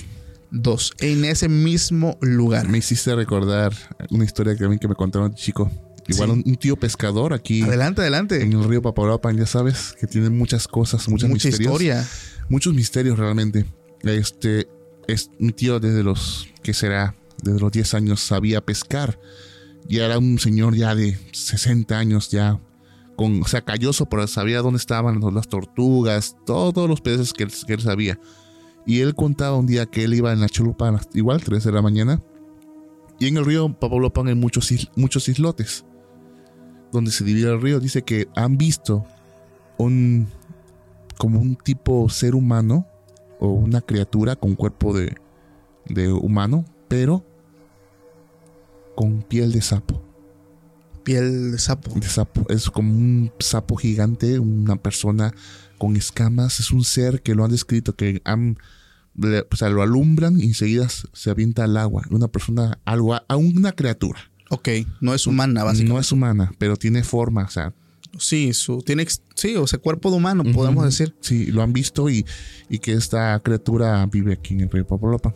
Dos, en ese mismo lugar. me hiciste recordar una historia que a mí que me contaron chico. Igual Sí. un, tío pescador aquí Adelante, adelante. en el río Papaloapan, ya sabes, que tiene muchas cosas, muchos Mucha misterios. historia. Muchos misterios realmente. Este, es, mi tío desde los, ¿qué será? Desde los 10 años sabía pescar. Ya era un señor ya de 60 años ya, con, o sea, calloso, pero sabía dónde estaban las tortugas, todos los peces que él, que él sabía. Y él contaba un día que él iba en la chalupa, igual, 3 de la mañana, y en el río Papalopan hay muchos, muchos islotes donde se divide el río. Dice que han visto un como un tipo ser humano o una criatura con cuerpo de, de humano, pero con piel de sapo. Piel de sapo. De sapo. Es como un sapo gigante, una persona con escamas. Es un ser que lo han descrito, que han, le- o sea, lo alumbran y enseguida se avienta al agua. Una persona, algo, a una criatura. Ok, no es humana, básicamente. No es humana, pero tiene forma, o sea, Sí, su, tiene, sí, o sea, cuerpo de humano, podemos Ujú. decir. Sí, lo han visto y, y que esta criatura vive aquí en el río Papalopan.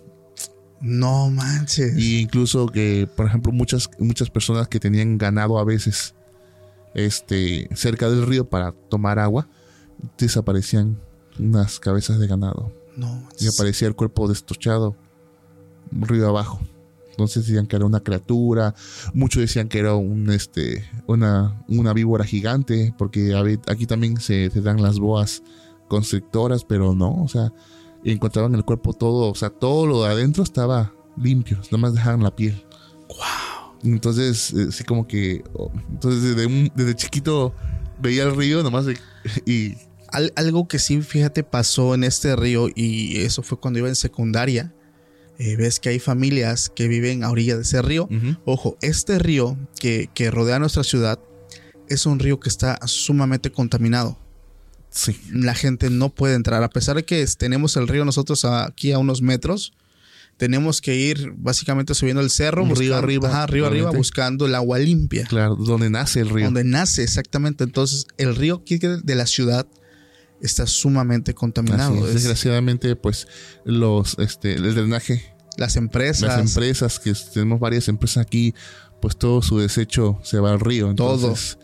No manches. Y incluso que, por ejemplo, muchas, muchas personas que tenían ganado a veces este, cerca del río para tomar agua, desaparecían unas cabezas de ganado. no Y aparecía el cuerpo destochado río abajo. Entonces decían que era una criatura, muchos decían que era un este una, una víbora gigante, porque aquí también se, se dan las boas constrictoras, pero no, o sea, encontraban el cuerpo todo, o sea, todo lo de adentro estaba limpio, nada más dejaban la piel. Wow. Entonces, eh, sí como que, oh, entonces desde, un- desde chiquito veía el río nomás de- y Al- algo que sí, fíjate, pasó en este río y eso fue cuando iba en secundaria. Eh, ves que hay familias que viven a orilla de ese río. Ojo, este río que, que rodea nuestra ciudad es un río que está sumamente contaminado. sí, La gente no puede entrar. A pesar de que tenemos el río nosotros aquí a unos metros, tenemos que ir básicamente subiendo el cerro. Río arriba, ajá, río arriba, buscando el agua limpia. claro, donde nace el río. Donde nace exactamente. Entonces, el río de la ciudad está sumamente contaminado. Es. Desgraciadamente, pues los, este, el drenaje, las empresas, las empresas, que tenemos varias empresas aquí, pues todo su desecho se va al río. Todo. Entonces,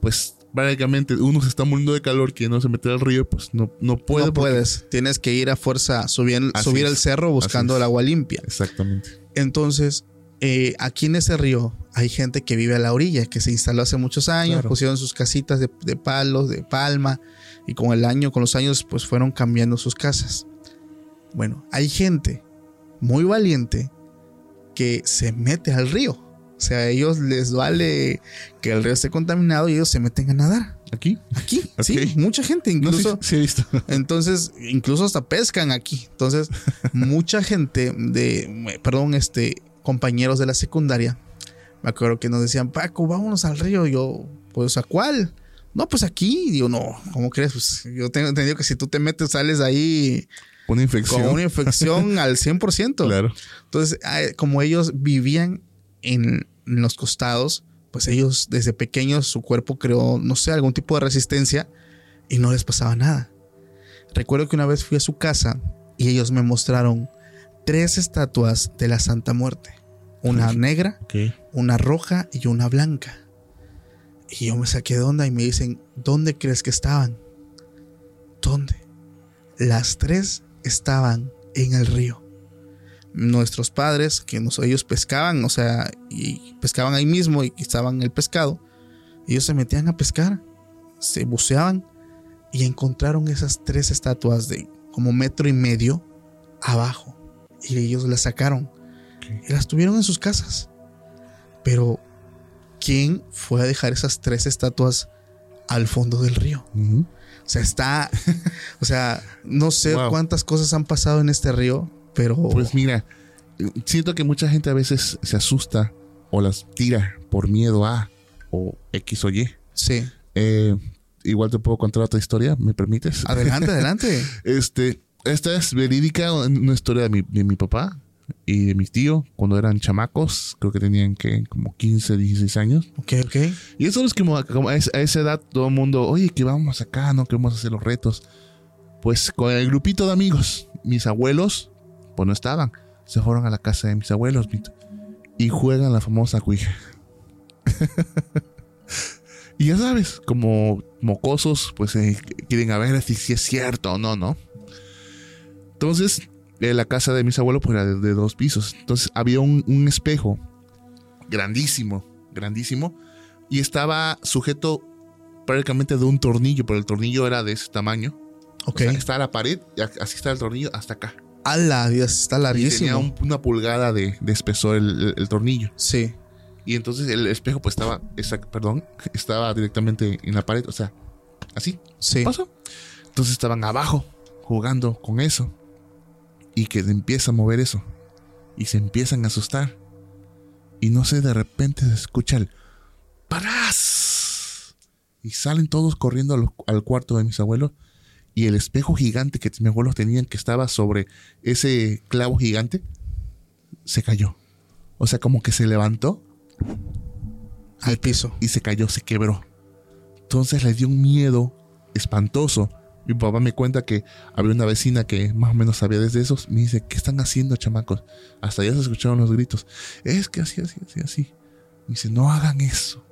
pues prácticamente uno se está muriendo de calor que no se mete al río, pues no, no puede. no puedes. Tienes que ir a fuerza, subir, Así subir el cerro buscando el agua limpia. Exactamente. Entonces, eh, aquí en ese río hay gente que vive a la orilla, que se instaló hace muchos años, Claro. pusieron sus casitas de, de palos, de palma, y con el año, con los años, pues fueron cambiando sus casas. Bueno, hay gente muy valiente que se mete al río. O sea, a ellos les vale que el río esté contaminado y ellos se meten a nadar. Aquí. Aquí, Ok. sí, mucha gente, No, sí, incluso. sí he visto. Entonces, incluso hasta pescan aquí. Entonces, mucha gente de, perdón, este, compañeros de la secundaria, me acuerdo que nos decían, Paco, vámonos al río. Yo, pues, ¿a cuál? No, pues aquí. Digo, no, ¿cómo crees? Pues yo tengo entendido que si tú te metes, sales ahí Una infección. con una infección al 100%. Claro. Entonces, como ellos vivían en, los costados, pues ellos desde pequeños su cuerpo creó, no sé, algún tipo de resistencia y no les pasaba nada. Recuerdo que una vez fui a su casa y ellos me mostraron tres estatuas de la Santa Muerte. Una negra, una roja y una blanca. Y yo me saqué de onda y me dicen, ¿dónde crees que estaban? ¿Dónde? Las tres estaban en el río. Nuestros padres, que nos, ellos pescaban, o sea, y pescaban ahí mismo y estaban el pescado, ellos se metían a pescar, se buceaban y encontraron esas tres estatuas de como metro y medio abajo. Y ellos las sacaron y las tuvieron en sus casas. Pero, ¿quién fue a dejar esas tres estatuas al fondo del río? O sea, está. o sea, no sé Wow. cuántas cosas han pasado en este río, pero. Pues mira, siento que mucha gente a veces se asusta o las tira por miedo a o X o Y. sí. Eh, igual te puedo contar otra historia, ¿me permites? Adelante, adelante. Este, esta es verídica, una historia de mi, de mi papá y de mi tío cuando eran chamacos, creo que tenían que como 15, 16 años. Ok, ok. Y eso es como, como a, es- a esa edad todo el mundo, oye, que vamos acá, no queremos hacer los retos. Pues con el grupito de amigos, mis abuelos, pues no estaban, se fueron a la casa de mis abuelos y juegan la famosa cuija. y ya sabes, como mocosos, pues eh, quieren a ver si, si es cierto o no, ¿no? Entonces, eh, la casa de mis abuelos pues era de, de dos pisos. Entonces había un, un espejo grandísimo, grandísimo, y estaba sujeto prácticamente de un tornillo, pero el tornillo era de ese tamaño. Ok. O sea, está la pared, así está el tornillo hasta acá. ¡Hala! Dios, está Y tenía larguísimo. un- una pulgada de, de espesor el, el- el tornillo. Sí. Y entonces el espejo pues estaba, esa- perdón, estaba directamente en la pared, o sea, así. Sí. pasó. Entonces estaban abajo jugando con eso. Y que se empieza a mover eso. Y se empiezan a asustar. Y no sé, de repente se escucha el ¡Parás! Y salen todos corriendo al, al cuarto de mis abuelos. Y el espejo gigante que mis abuelos tenían, que estaba sobre ese clavo gigante, se cayó. O sea, como que se levantó Al piso. y se cayó, se quebró. Entonces le dio un miedo espantoso. Mi papá me cuenta que había una vecina que más o menos sabía desde esos. Me dice, ¿qué están haciendo, chamacos? Hasta ya se escucharon los gritos. Es que así, así, así, así. Me dice, no hagan eso.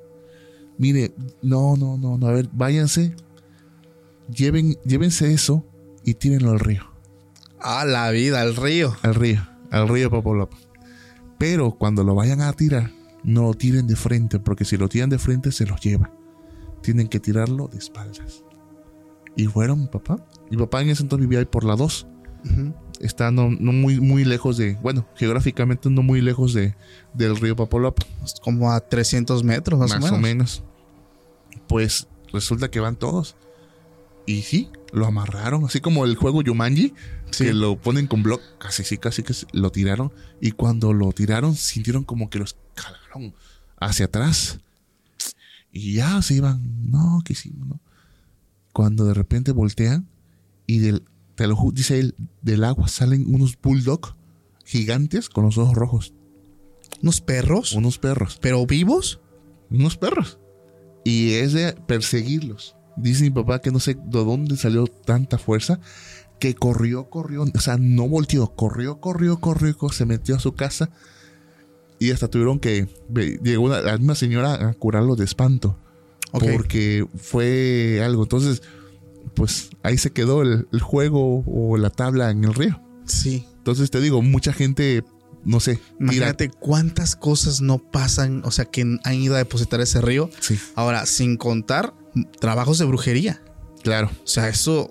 Mire, no, no, no, no. A ver, váyanse. Lleven, llévense eso y tírenlo al río. ¡Ah, la vida! Al río. Al río, al río Papalopa. Pero cuando lo vayan a tirar, no lo tiren de frente, porque si lo tiran de frente se los lleva. Tienen que tirarlo de espaldas. Y fueron mi papá. Mi papá en ese entonces vivía ahí por la 2. Ujú. Está no, no muy, muy lejos de, bueno, geográficamente no muy lejos de, del río Papalopa. Pues Como a 300 metros, más, Más, o menos. o menos. Pues resulta que van todos. Y sí, lo amarraron, así como el juego Yumanji, Sí. que lo ponen con block, casi sí, casi que lo tiraron. Y cuando lo tiraron, sintieron como que los jalaron hacia atrás. Y ya se iban, no, ¿qué hicimos? No? Cuando de repente voltean y del, te lo ju- dice él, del agua salen unos bulldog gigantes con los ojos rojos, ¿Unos perros? unos perros ¿Pero vivos? unos perros. Y es de perseguirlos. Dice mi papá que no sé de dónde salió tanta fuerza. Que corrió, corrió. O sea, no volteó. Corrió, corrió, corrió. corrió, se metió a su casa. Y hasta tuvieron que. Llegó una, la misma señora a curarlo de espanto. Porque fue algo. Entonces, pues ahí se quedó el, el juego o la tabla en el río. Sí. Entonces te digo, mucha gente, no sé, Imagínate cuántas cosas no pasan, o sea, que han ido a depositar ese río. Sí, Ahora, sin contar trabajos de brujería. claro. O sea, eso.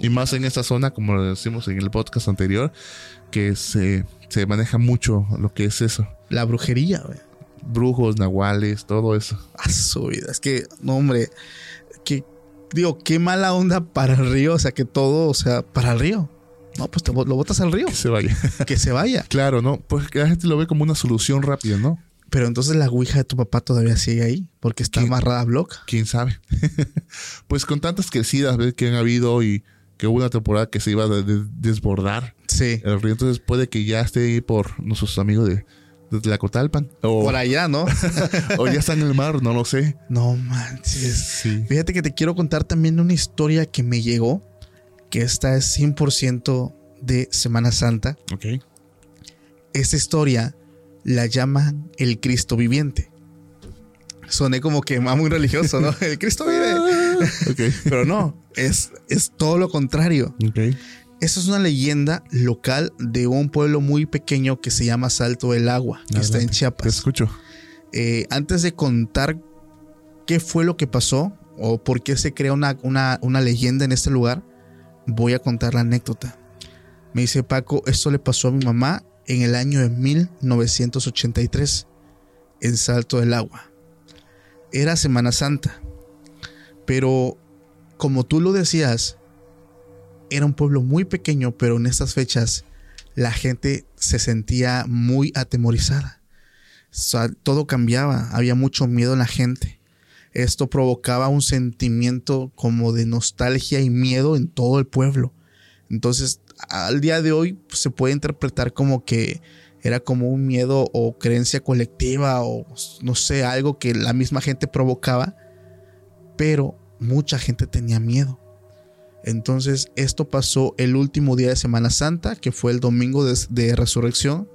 Y más en esta zona, como lo decimos en el podcast anterior, que se, se maneja mucho lo que es eso. la brujería, güey. Brujos, nahuales, todo eso. A su vida. Es que, no, hombre. Que, digo, qué mala onda para el río. O sea, que todo, o sea, para el río. No, pues te, lo botas al río. Que se vaya. que se vaya. claro, ¿no? Pues que la gente lo ve como una solución rápida, ¿no? Pero entonces la ouija de tu papá todavía sigue ahí. Porque está amarrada a block. ¿Quién sabe? pues con tantas crecidas ¿ves? que han habido y que hubo una temporada que se iba a de- de- desbordar Sí. el río, entonces puede que ya esté ahí por nuestros amigos de, de Tlacotalpan. O, Por allá, ¿no? o ya está en el mar, no lo sé. no manches. Sí. Fíjate que te quiero contar también una historia que me llegó. Que esta es 100% de Semana Santa. Ok. Esta historia la llaman el Cristo viviente. Soné como que más muy religioso, ¿no? El Cristo vive. Ok. Pero no, es, es todo lo contrario. Ok. Esa es una leyenda local de un pueblo muy pequeño que se llama Salto del Agua, que está en Adelante. Te Chiapas. escucho. Eh, antes de contar qué fue lo que pasó o por qué se crea una, una- una leyenda en este lugar, voy a contar la anécdota. Me dice Paco, esto le pasó a mi mamá en el año de 1983 en Salto del Agua. Era Semana Santa, pero como tú lo decías, era un pueblo muy pequeño, pero en estas fechas la gente se sentía muy atemorizada. O sea, todo cambiaba, había mucho miedo en la gente. Esto provocaba un sentimiento como de nostalgia y miedo en todo el pueblo. Entonces, al día de hoy pues, se puede interpretar como que era como un miedo o creencia colectiva o no sé, algo que la misma gente provocaba, pero mucha gente tenía miedo. Entonces, esto pasó el último día de Semana Santa, que fue el domingo de, resurrección.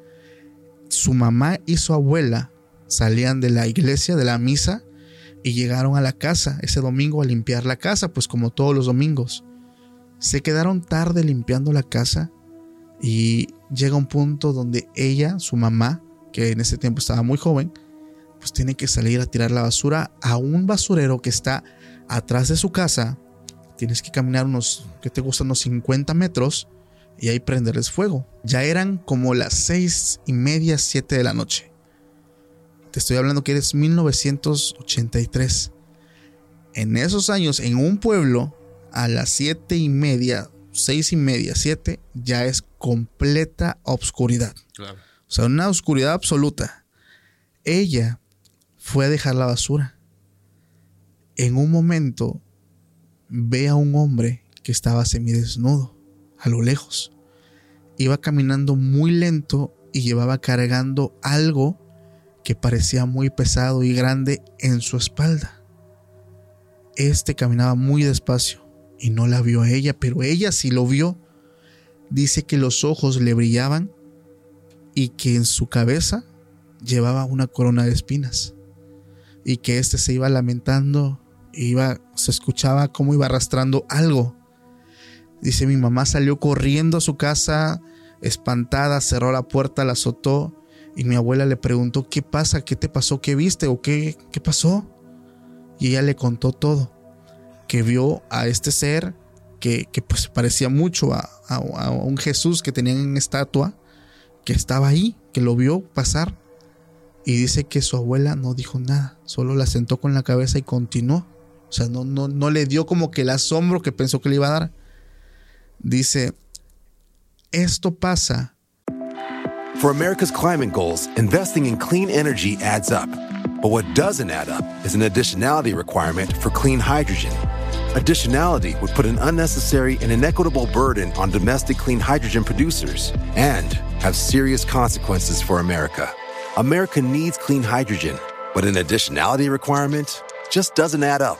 Su mamá y su abuela salían de la iglesia, de la misa, y llegaron a la casa ese domingo a limpiar la casa, pues como todos los domingos. Se quedaron tarde limpiando la casa Y llega un punto donde ella, su mamá, que en ese tiempo estaba muy joven, pues tiene que salir a tirar la basura a un basurero que está atrás de su casa. Tienes que caminar unos, que te gustan? Unos 50 metros y ahí prenderles fuego. Ya eran como las seis y media, siete de la noche. Te estoy hablando que eres 1983. En esos años, en un pueblo, a las siete y media, seis y media, siete, ya es completa obscuridad. Claro. O sea, una oscuridad absoluta. Ella fue a dejar la basura. En un momento ve a un hombre que estaba semidesnudo a lo lejos. Iba caminando muy lento y llevaba cargando algo que parecía muy pesado y grande en su espalda. Este caminaba muy despacio y no la vio a ella, pero ella sí lo vio. Dice que los ojos le brillaban y que en su cabeza llevaba una corona de espinas y que éste se iba lamentando, iba, se escuchaba cómo iba arrastrando algo. Dice, mi mamá salió corriendo a su casa, espantada, cerró la puerta, la azotó y mi abuela le preguntó, ¿qué pasa? ¿Qué te pasó? ¿Qué viste? ¿O qué, qué pasó? Y ella le contó todo, que vio a este ser que, que pues parecía mucho a, a- a un Jesús que tenían en estatua, que estaba ahí, que lo vio pasar. Y dice que su abuela no dijo nada, solo la sentó con la cabeza y continuó. O sea, no, no, no le dio como que el asombro que pensó que le iba a dar. Dice, esto pasa For America's climate goals, investing in clean energy adds up. But what doesn't add up is an additionality requirement for clean hydrogen. Additionality would put an unnecessary and inequitable burden on domestic clean hydrogen producers and have serious consequences for America. America needs clean hydrogen, but an additionality requirement just doesn't add up.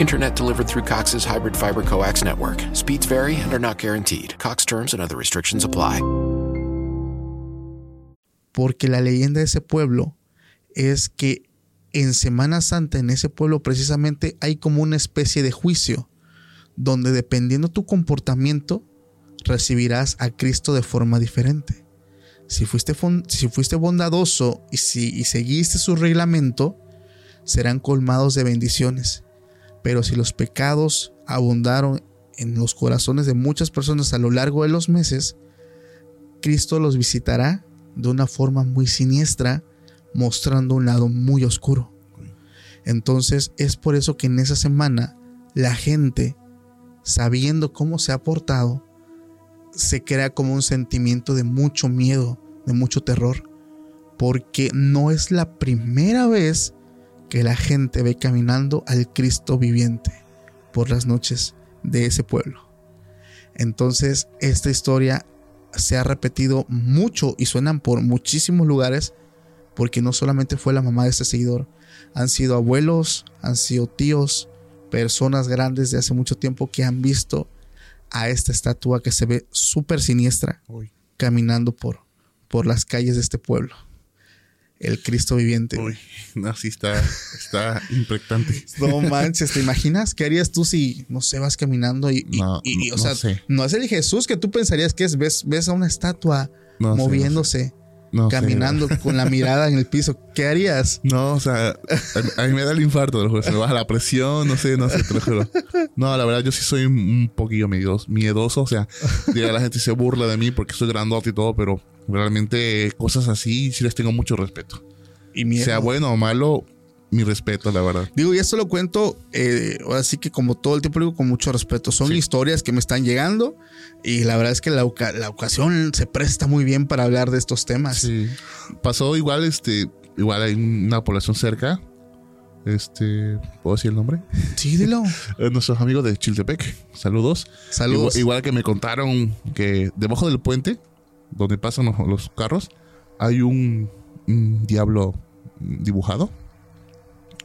Internet delivered through Cox's hybrid fiber coax network. Speeds vary and are not guaranteed. Cox terms and other restrictions apply. porque la leyenda de ese pueblo es que en Semana Santa, en ese pueblo precisamente, hay como una especie de juicio, donde dependiendo tu comportamiento, recibirás a Cristo de forma diferente. Si fuiste, si fuiste bondadoso y si y seguiste su reglamento, serán colmados de bendiciones. Pero si los pecados abundaron en los corazones de muchas personas a lo largo de los meses, Cristo los visitará de una forma muy siniestra, mostrando un lado muy oscuro. Entonces es por eso que en esa semana la gente, sabiendo cómo se ha portado, se crea como un sentimiento de mucho miedo, de mucho terror, porque no es la primera vez que la gente ve caminando al Cristo viviente por las noches de ese pueblo. Entonces esta historia se ha repetido mucho y suenan por muchísimos lugares porque no solamente fue la mamá de este seguidor, han sido abuelos, han sido tíos, personas grandes de hace mucho tiempo que han visto a esta estatua que se ve súper siniestra Uy. caminando por, por las calles de este pueblo. El Cristo viviente. Uy, no, sí está, está impactante. No manches, ¿te imaginas? ¿Qué harías tú si, no sé, vas caminando y, y- No, y- y, o no sea, sé. no es el Jesús que tú pensarías que es? Ves, ves a una estatua No sé, no sé. caminando con la mirada en el piso. ¿Qué harías? No, o sea, a, a mí me da el infarto, te lo juro. Se me baja la presión, no sé, no sé, te lo juro. No, la verdad, yo sí soy un, poquillo miedoso, miedoso. O sea, diga, la gente se burla de mí porque soy grandote y todo, pero realmente cosas así sí les tengo mucho respeto. Y miedo. Sea bueno o malo, mi respeto, la verdad. Digo, y esto lo cuento, eh, ahora sí que como todo el tiempo lo digo con mucho respeto. Son Sí. historias que me están llegando y la verdad es que la, oca- la ocasión se presta muy bien para hablar de estos temas. Sí. Pasó igual, este, igual hay una población cerca. Este, ¿puedo decir el nombre? Sí, dilo. Eh, nuestros amigos de Chiltepec. Saludos. Saludos. Igual, igual que me contaron que debajo del puente donde pasan los, los carros, hay un, un diablo dibujado.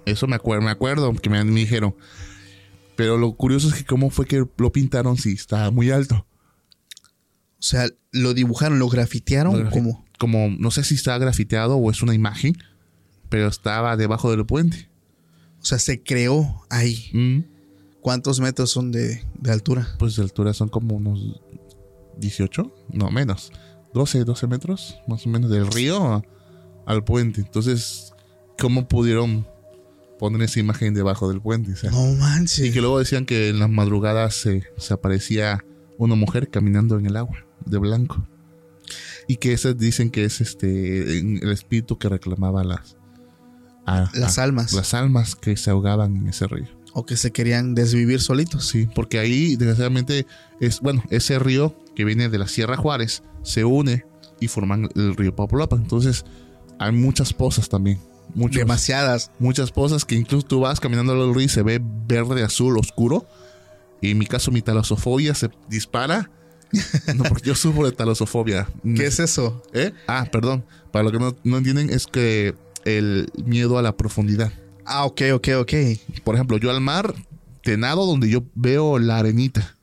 Eso me acuerdo, me acuerdo que me, me dijeron. Pero lo curioso es que cómo fue que lo pintaron si estaba muy alto. O sea, lo dibujaron, lo grafitearon, Lo grafi- como Como no sé si está grafiteado o es una imagen, pero estaba debajo del puente. O sea, se creó ahí. Mm, ¿Cuántos metros son de, de altura? Pues de altura son como unos 18, no menos, 12, 12 metros más o menos del río a- al puente. Entonces, ¿cómo pudieron poner esa imagen debajo del puente? O sea, No manches. Y que luego decían que en las madrugadas se, se aparecía una mujer caminando en el agua de blanco. Y que esas dicen que es este el espíritu que reclamaba las a- Las a- almas. las almas que se ahogaban en ese río. O que se querían desvivir solitos. Sí, porque ahí desgraciadamente es bueno, ese río que viene de la Sierra Juárez se une y forman el río Papaloapa. Entonces, hay muchas pozas también. Muchos, Demasiadas. muchas pozas que incluso tú vas caminando al río y se ve verde, azul, oscuro. Y en mi caso, mi talosofobia se dispara. No, porque yo sufro de talosofobia. ¿Qué es eso? ¿Eh? Ah, perdón. Para lo que no, no entienden, es que el miedo a la profundidad. Ah, ok, ok, ok. Por ejemplo, yo al mar te nado donde yo veo la arenita.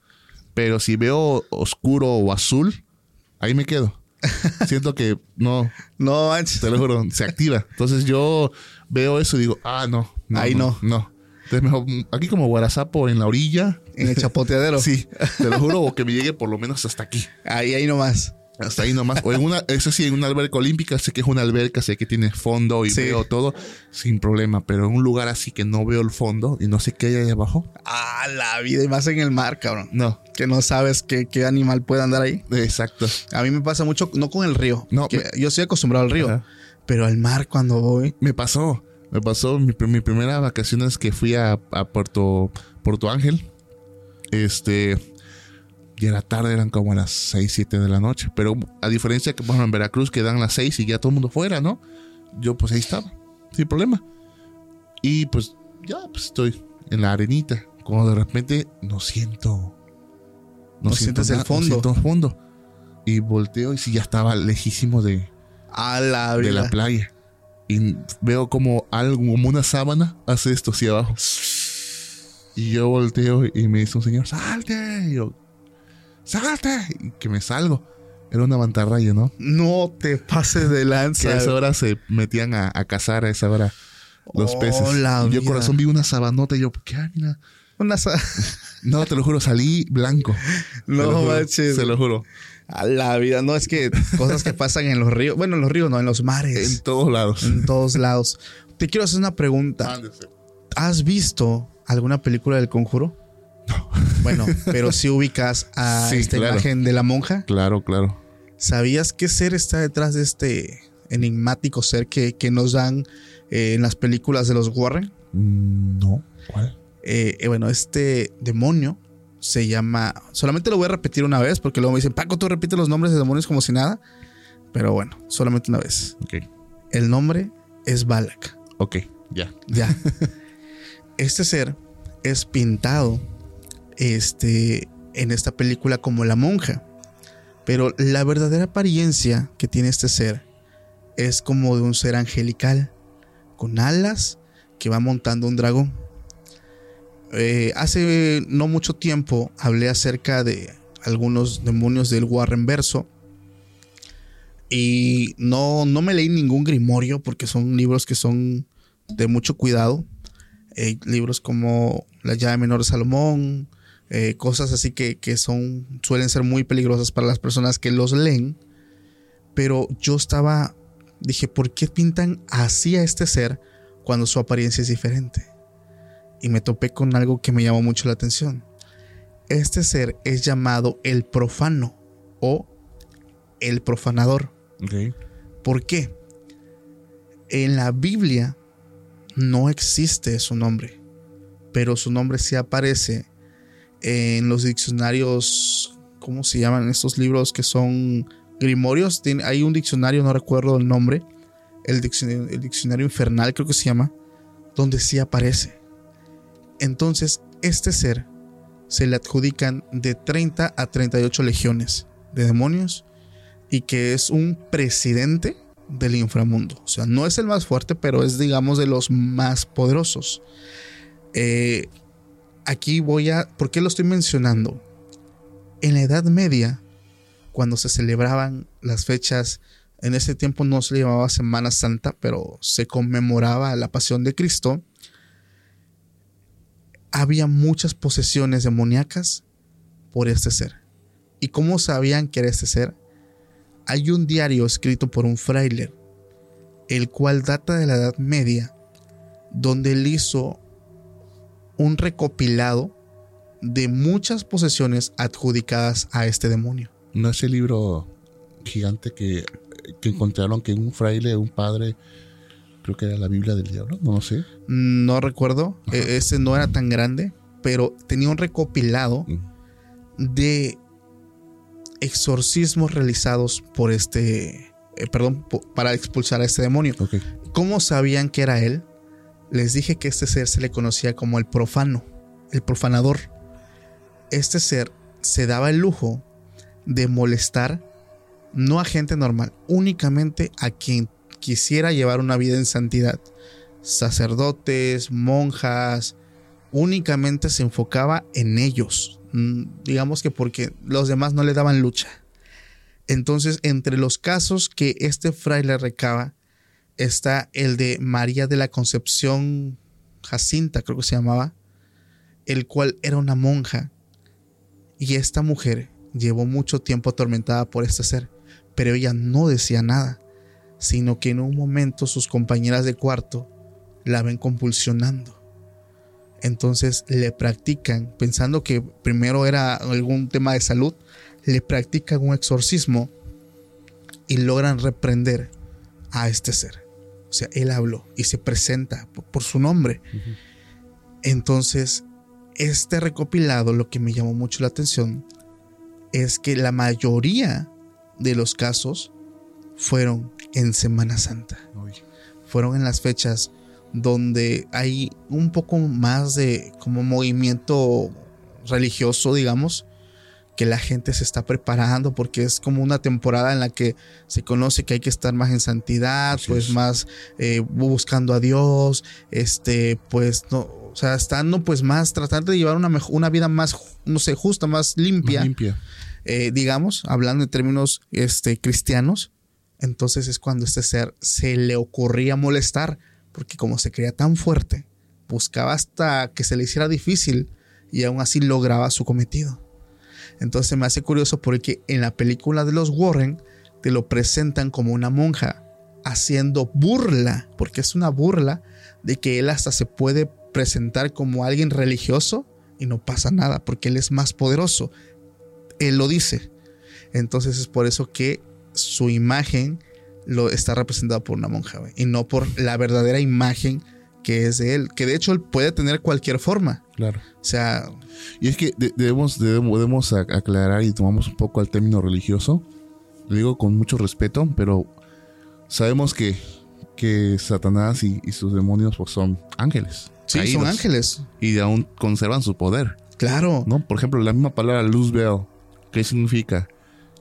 Pero si veo oscuro o azul, ahí me quedo. Siento que no, No manches. te lo juro, se activa. Entonces yo veo eso y digo, ah, no. Ahí no. No. Entonces mejor aquí como guarazapo en la orilla. En el chapoteadero. Sí, te lo juro, o que me llegue por lo menos hasta aquí. Ahí, ahí nomás. Hasta ahí nomás. O en una, eso sí, en una alberca olímpica, sé que es una alberca, sé que tiene fondo y Sí. veo todo sin problema. Pero en un lugar así que no veo el fondo y no sé qué hay ahí abajo, Ah, la vida. Y más en el mar, cabrón. no. Que no sabes qué, qué animal puede andar ahí. Exacto. A mí me pasa mucho, no con el río. No, que me- yo estoy acostumbrado al río. Ajá. Pero al mar cuando voy. Me pasó. Me pasó mi, mi primera vacaciones que fui a, a Puerto, Puerto Ángel. Este. Ya era tarde, eran como las 6, 7 de la noche. Pero a diferencia que, ejemplo, en Veracruz que dan las 6 y ya todo el mundo fuera, ¿no? Yo pues ahí estaba, sin problema. Y pues ya pues estoy en la arenita. Cuando de repente no siento. No sientes el nada, fondo. No siento el fondo. Y volteo y sí, ya estaba lejísimo de, A la de la playa. Y veo como algo, como una sábana, hace esto hacia abajo. Y yo volteo y me dice un señor, salte. Y yo, salte. Y que me salgo. Era una mantarraya, ¿no? No te pases de Que lanza. a esa hora se metían a, a cazar a esa hora los Oh, peces. yo vida. corazón vi una sabanota y yo, ¿qué? Mira. Una sa- No, te lo juro, salí blanco. No manches. Se lo juro. A la vida. No, es que cosas que pasan en los ríos. Bueno, en los ríos, no, en los En mares. todos lados. En todos lados. Te quiero hacer una pregunta. Mándese. ¿Has visto alguna película del conjuro? No. Bueno, pero si ubicas a Sí, esta claro. imagen de la monja. Claro, claro. ¿Sabías qué ser está detrás de este enigmático ser que, que nos dan eh, en las películas de los Warren? Mm, No. ¿Cuál? Eh, eh, bueno, este demonio se llama. Solamente lo voy a repetir una vez porque luego me dicen, Paco, tú repites los nombres de demonios como si nada. Pero bueno, solamente una vez. Ok. El nombre es Balak. Ok, ya. Ya. este ser es pintado este, en esta película como la monja. Pero la verdadera apariencia que tiene este ser es como de un ser angelical, con alas, que va montando un dragón. Eh, hace no mucho tiempo hablé acerca de algunos demonios del Warren Verso. Y no, no me leí ningún grimorio porque son libros que son de mucho cuidado. Eh, libros como La llave menor de Salomón, eh, cosas así que, que son, suelen ser muy peligrosas para las personas que los leen. Pero yo estaba, dije, ¿por qué pintan así a este ser cuando su apariencia es diferente? Y me topé con algo que me llamó mucho la atención. Este ser es llamado el profano o el profanador. ¿Por qué? En la Biblia no existe su nombre, pero su nombre sí aparece en los diccionarios, ¿cómo se llaman estos libros que son grimorios? Hay un diccionario, no recuerdo el nombre, el diccionario, el diccionario infernal creo que se llama, donde sí aparece. Entonces, este ser se le adjudican de 30 a 38 legiones de demonios y que es un presidente del inframundo. O sea, no es el más fuerte, pero es, digamos, de los más poderosos. Eh, aquí voy a... ¿Por qué lo estoy mencionando? En la Edad Media, cuando se celebraban las fechas, en ese tiempo no se llamaba Semana Santa, pero se conmemoraba la pasión de Cristo, había muchas posesiones demoníacas por este ser. ¿Y cómo sabían que era este ser? Hay un diario escrito por un fraile, el cual data de la Edad Media, donde él hizo un recopilado de muchas posesiones adjudicadas a este demonio. ¿No es el libro gigante que, que encontraron que un fraile, un padre, creo que era la Biblia del diablo? No lo sé. No recuerdo, e- ese no era tan grande, pero tenía un recopilado Mm. de exorcismos realizados por este, eh, perdón, para expulsar a este demonio. ¿Cómo sabían que era él? Les dije que este ser se le conocía como el profano, el profanador. Este ser se daba el lujo de molestar no a gente normal, únicamente a quien quisiera llevar una vida en santidad. Sacerdotes, monjas, únicamente se enfocaba en ellos. Mm, Digamos que porque los demás no le daban lucha. Entonces, entre los casos que este fraile recaba, está el de María de la Concepción Jacinta, creo que se llamaba, el cual era una monja. Y esta mujer llevó mucho tiempo atormentada por este ser, pero ella no decía nada, sino que en un momento sus compañeras de cuarto la ven compulsionando. Entonces le practican, pensando que primero era algún tema de salud, le practican un exorcismo y logran reprender a este ser. O sea, él habló y se presenta por, por su nombre. Entonces, este recopilado, lo que me llamó mucho la atención, es que la mayoría de los casos fueron en Semana Santa. Uy. Fueron en las fechas donde hay un poco más de como movimiento religioso, digamos, que la gente se está preparando porque es como una temporada en la que se conoce que hay que estar más en santidad, pues es. más eh, buscando a Dios, este, pues no, o sea, estando pues más tratando de llevar una, una vida más, no sé, justa, más limpia, Más limpia. eh, digamos, hablando en términos este, cristianos, entonces es cuando este ser se le ocurría molestar, porque como se creía tan fuerte, buscaba hasta que se le hiciera difícil y aún así lograba su cometido. Entonces me hace curioso porque en la película de los Warren te lo presentan como una monja haciendo burla, porque es una burla de que él hasta se puede presentar como alguien religioso y no pasa nada, porque él es más poderoso. Él lo dice. Entonces es por eso que su imagen lo está representada por una monja y no por la verdadera imagen que es de él, que de hecho él puede tener cualquier forma. Claro. O sea, Y es que de- debemos, debemos, aclarar y tomamos un poco al término religioso. Lo digo con mucho respeto, pero sabemos que, que Satanás y, y sus demonios pues, son ángeles. sí, caídos, son ángeles. Y aún conservan su poder. Claro. ¿no? Por ejemplo, la misma palabra luz veo, ¿qué significa?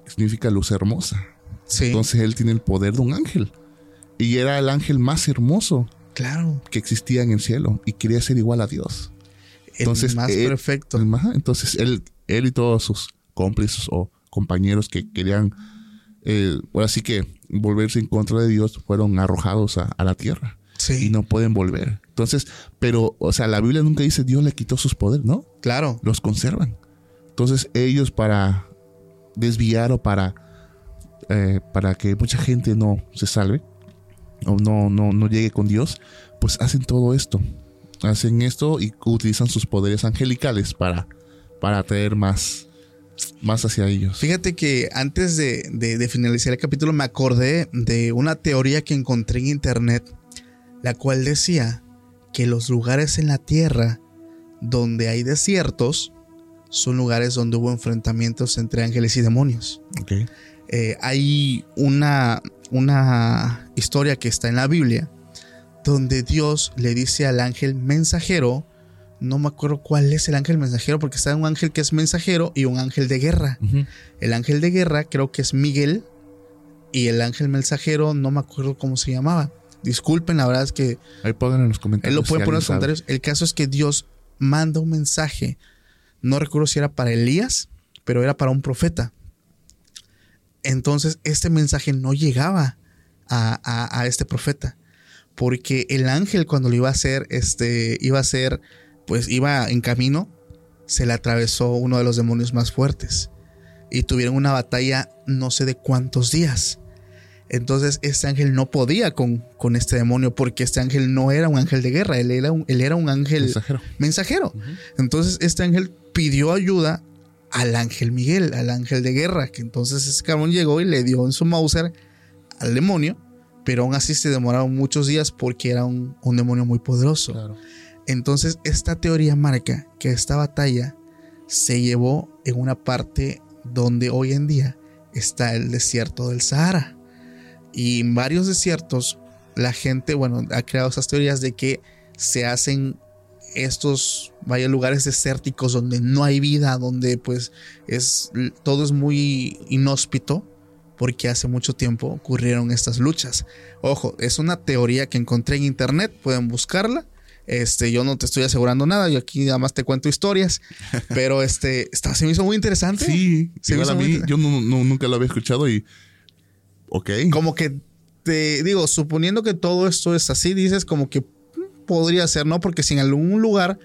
Significa luz hermosa. Sí, Entonces él tiene el poder de un ángel. Y era el ángel más hermoso claro. que existía en el cielo y quería ser igual a Dios. El Entonces, más él- perfecto. el más- entonces él, él y todos sus cómplices o compañeros que querían, eh, ahora sí que volverse en contra de Dios, fueron arrojados a, a la tierra Sí, y no pueden volver. Entonces, pero, o sea, la Biblia nunca dice Dios le quitó sus poderes, ¿no? claro. Los conservan. Entonces ellos para desviar o para, eh, para que mucha gente no se salve o no, no, no llegue con Dios, pues hacen todo esto. Hacen esto y utilizan sus poderes angelicales para, para atraer más, más hacia ellos. Fíjate que antes de, de- de finalizar el capítulo me acordé de una teoría que encontré en internet, la cual decía que los lugares en la Tierra donde hay desiertos son lugares donde hubo enfrentamientos entre ángeles y demonios. Eh, hay una, una historia que está en la Biblia donde Dios le dice al ángel mensajero, no me acuerdo cuál es el ángel mensajero porque está un ángel que es mensajero y un ángel de guerra. El ángel de guerra creo que es Miguel y el ángel mensajero, no me acuerdo cómo se llamaba. Disculpen, la verdad es que Ahí pongan en los comentarios. él lo puede si poner en los sabe. comentarios. El caso es que Dios manda un mensaje. No recuerdo si era para Elías, pero era para un profeta. Entonces, este mensaje no llegaba a, a- a este profeta. Porque el ángel, cuando lo iba a hacer, este, iba a ser, pues iba en camino, se le atravesó uno de los demonios más fuertes. Y tuvieron una batalla no sé de cuántos días. Entonces este ángel no podía con, con este demonio porque este ángel no era un ángel de guerra, él era un, él era un ángel Mensajero. mensajero. Entonces este ángel pidió ayuda al ángel Miguel, al ángel de guerra, que entonces ese cabrón llegó y le dio en su Mauser al demonio, pero aún así se demoraron muchos días porque era un, un demonio muy poderoso. Claro. Entonces, esta teoría marca que esta batalla se llevó en una parte donde hoy en día está el desierto del Sahara. Y en varios desiertos, la gente, bueno, ha creado esas teorías de que se hacen estos, vaya, lugares desérticos donde no hay vida, donde pues es, todo es muy inhóspito, porque hace mucho tiempo ocurrieron estas luchas. Ojo, es una teoría que encontré en internet, pueden buscarla. Este, yo no te estoy asegurando nada, yo aquí nada más te cuento historias, pero este, está, se me hizo muy interesante. Sí, Se igual hizo mí, yo no- no- nunca lo había escuchado y. Ok. Como que te digo, suponiendo que todo esto es así, dices como que podría ser, ¿no? Porque si en algún lugar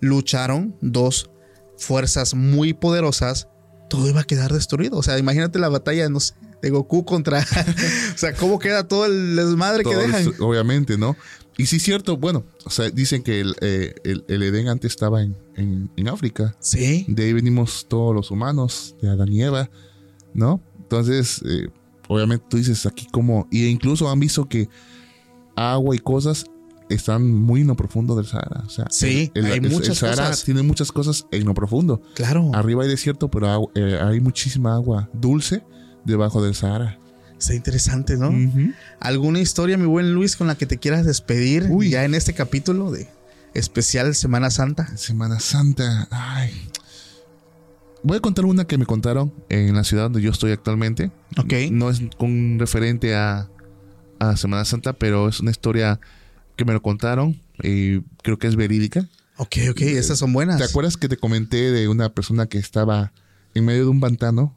lucharon dos fuerzas muy poderosas, todo iba a quedar destruido. O sea, imagínate la batalla, no sé, de Goku contra. o sea, ¿cómo queda todo el desmadre que dejan? obviamente, ¿no? Y sí es cierto, bueno, o sea, dicen que el, eh, el- el Edén antes estaba en, en- en África. Sí. De ahí venimos todos los humanos, de Adán y Eva, ¿no? Entonces, eh, obviamente tú dices aquí como, y incluso han visto que agua y cosas están muy en lo profundo del Sahara. O sea, Sí, el, hay el- el muchas Sahara cosas. tiene muchas cosas en lo profundo. Claro. Arriba hay desierto, pero eh, hay muchísima agua dulce debajo del Sahara. Está interesante, ¿no? ¿Alguna historia, mi buen Luis, con la que te quieras despedir Uy. ya en este capítulo de especial Semana Santa? Semana Santa. Ay. Voy a contar una que me contaron en la ciudad donde yo estoy actualmente. Ok. No es con referente a, a Semana Santa, pero es una historia que me lo contaron y creo que es verídica. Ok, ok, esas son buenas. ¿Te acuerdas que te comenté de una persona que estaba en medio de un pantano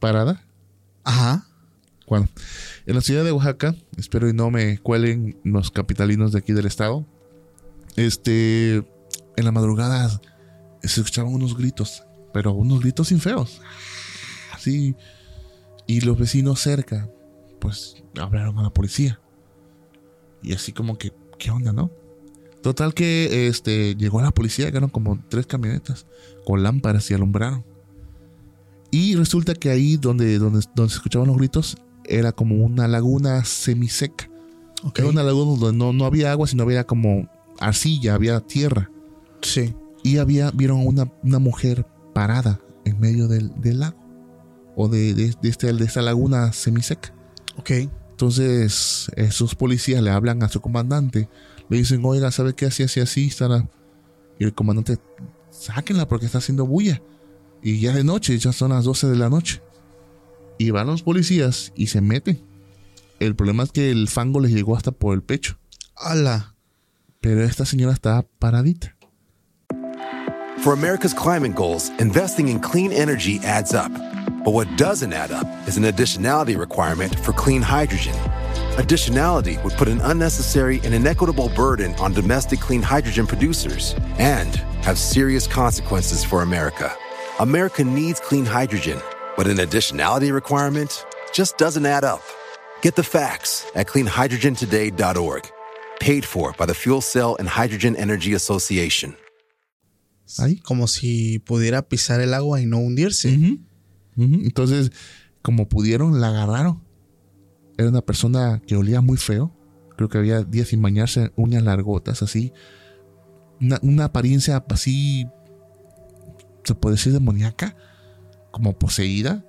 parada? Ajá. Bueno, en la ciudad de Oaxaca, espero y no me cuelen los capitalinos de aquí del estado. Este, en la madrugada se escuchaban unos gritos, pero unos gritos sin feos. Así. Y los vecinos cerca, pues hablaron a la policía. Y así como que, ¿qué onda, no? Total que este llegó la policía, llegaron como tres camionetas con lámparas y alumbraron. Y resulta que ahí donde, donde, donde se escuchaban los gritos era como una laguna semiseca. Ok. Era una laguna donde no, no había agua, sino había como arcilla, había tierra. Sí. Y había, vieron a una, una mujer parada en medio del, del lago. O de, de, de este- de esta laguna semiseca. Ok. Entonces, esos policías le hablan a su comandante. Le dicen, oiga, ¿sabe qué? Así, así, así. está la-". Y el comandante, sáquenla porque está haciendo bulla. Y ya de noche, ya son las 12 de la noche. Y van los policías y se meten. El problema es que el fango les llegó hasta por el pecho. ¡Hala! Pero esta señora estaba paradita. For America's climate goals, investing in clean energy adds up. But what doesn't add up is an additionality requirement for clean hydrogen. Additionality would put an unnecessary and inequitable burden on domestic clean hydrogen producers and have serious consequences for America. America needs clean hydrogen, but an additionality requirement just doesn't add up. Get the facts at cleanhydrogentoday.org. Paid for by the Fuel Cell and Hydrogen Energy Association. Ahí. Como si pudiera pisar el agua y no hundirse. Entonces, como pudieron, la agarraron. Era una persona que olía muy feo. Creo que había días sin bañarse, uñas largotas, así. Una, una apariencia así, se puede decir demoníaca, como poseída.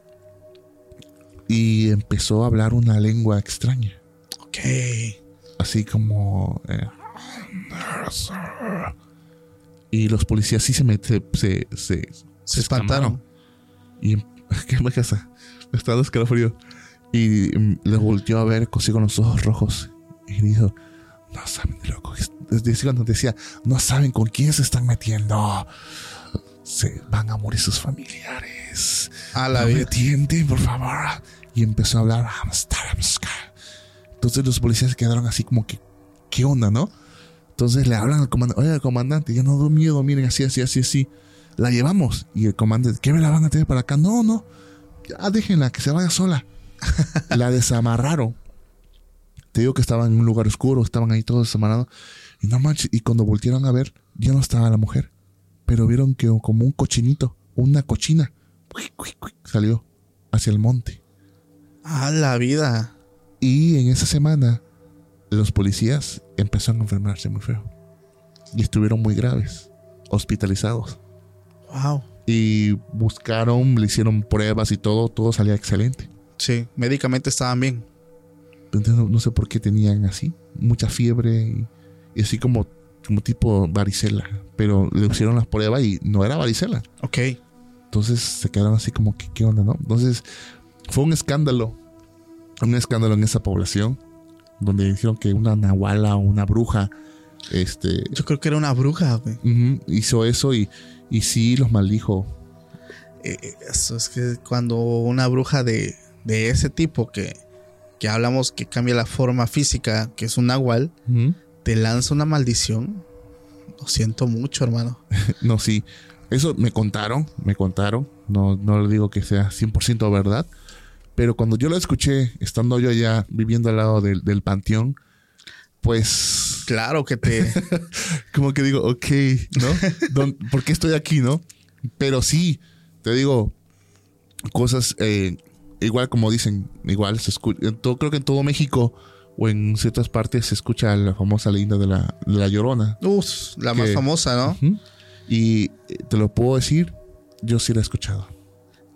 Y empezó a hablar una lengua extraña. Ok. Así como... eh, y los policías sí se, se, se, se, Se espantaron. y ¿qué me casa? Me está dando escalofrío. Y mm, le volteó a ver cosí con los ojos rojos. Y dijo, no saben de loco. Decía cuando decía, no saben con quién se están metiendo. Se van a morir sus familiares. A la no vida. tienten, por favor. Y empezó a hablar. Entonces los policías quedaron así como que, ¿qué onda, no? Entonces le hablan al comandante, oye, comandante, ya no doy miedo, miren, así, así, así, así. La llevamos. Y el comandante, ¿qué me la van a tener para acá? No, no. Ya déjenla, que se vaya sola. la desamarraron. Te digo que estaban en un lugar oscuro, estaban ahí todos desamarrados. Y no manches, y cuando voltearon a ver, ya no estaba la mujer. Pero vieron que como un cochinito, una cochina, salió hacia el monte. A la vida. Y en esa semana, los policías empezaron a enfermarse muy feo. Y estuvieron muy graves, hospitalizados. Wow. Y buscaron, le hicieron pruebas y todo, todo salía excelente. Sí, médicamente estaban bien. Entonces no, no sé por qué tenían así, mucha fiebre y, y así como, como tipo varicela. Pero le hicieron las pruebas y no era varicela. Ok. Entonces se quedaron así como que, ¿qué onda, no? Entonces fue un escándalo, un escándalo en esa población, donde dijeron que una nahuala o una bruja, este, Yo creo que era una bruja, güey. hizo eso y, y sí los maldijo. Eh, Eso es que cuando una bruja de, de ese tipo que, que hablamos que cambia la forma física, que es un nahual, te lanza una maldición. Lo siento mucho, hermano. No, sí. Eso me contaron, me contaron. No, no le digo que sea 100% verdad. Pero cuando yo lo escuché, estando yo allá viviendo al lado del, del panteón, pues Claro que te. como que digo, ok, ¿no? ¿Por qué estoy aquí, no? Pero sí, te digo, cosas, eh, igual como dicen, igual se escucha, en todo, creo que en todo México o en ciertas partes se escucha la famosa leyenda de la, de la llorona. Uf, la más famosa, ¿no? Y eh, te lo puedo decir, yo sí la he escuchado.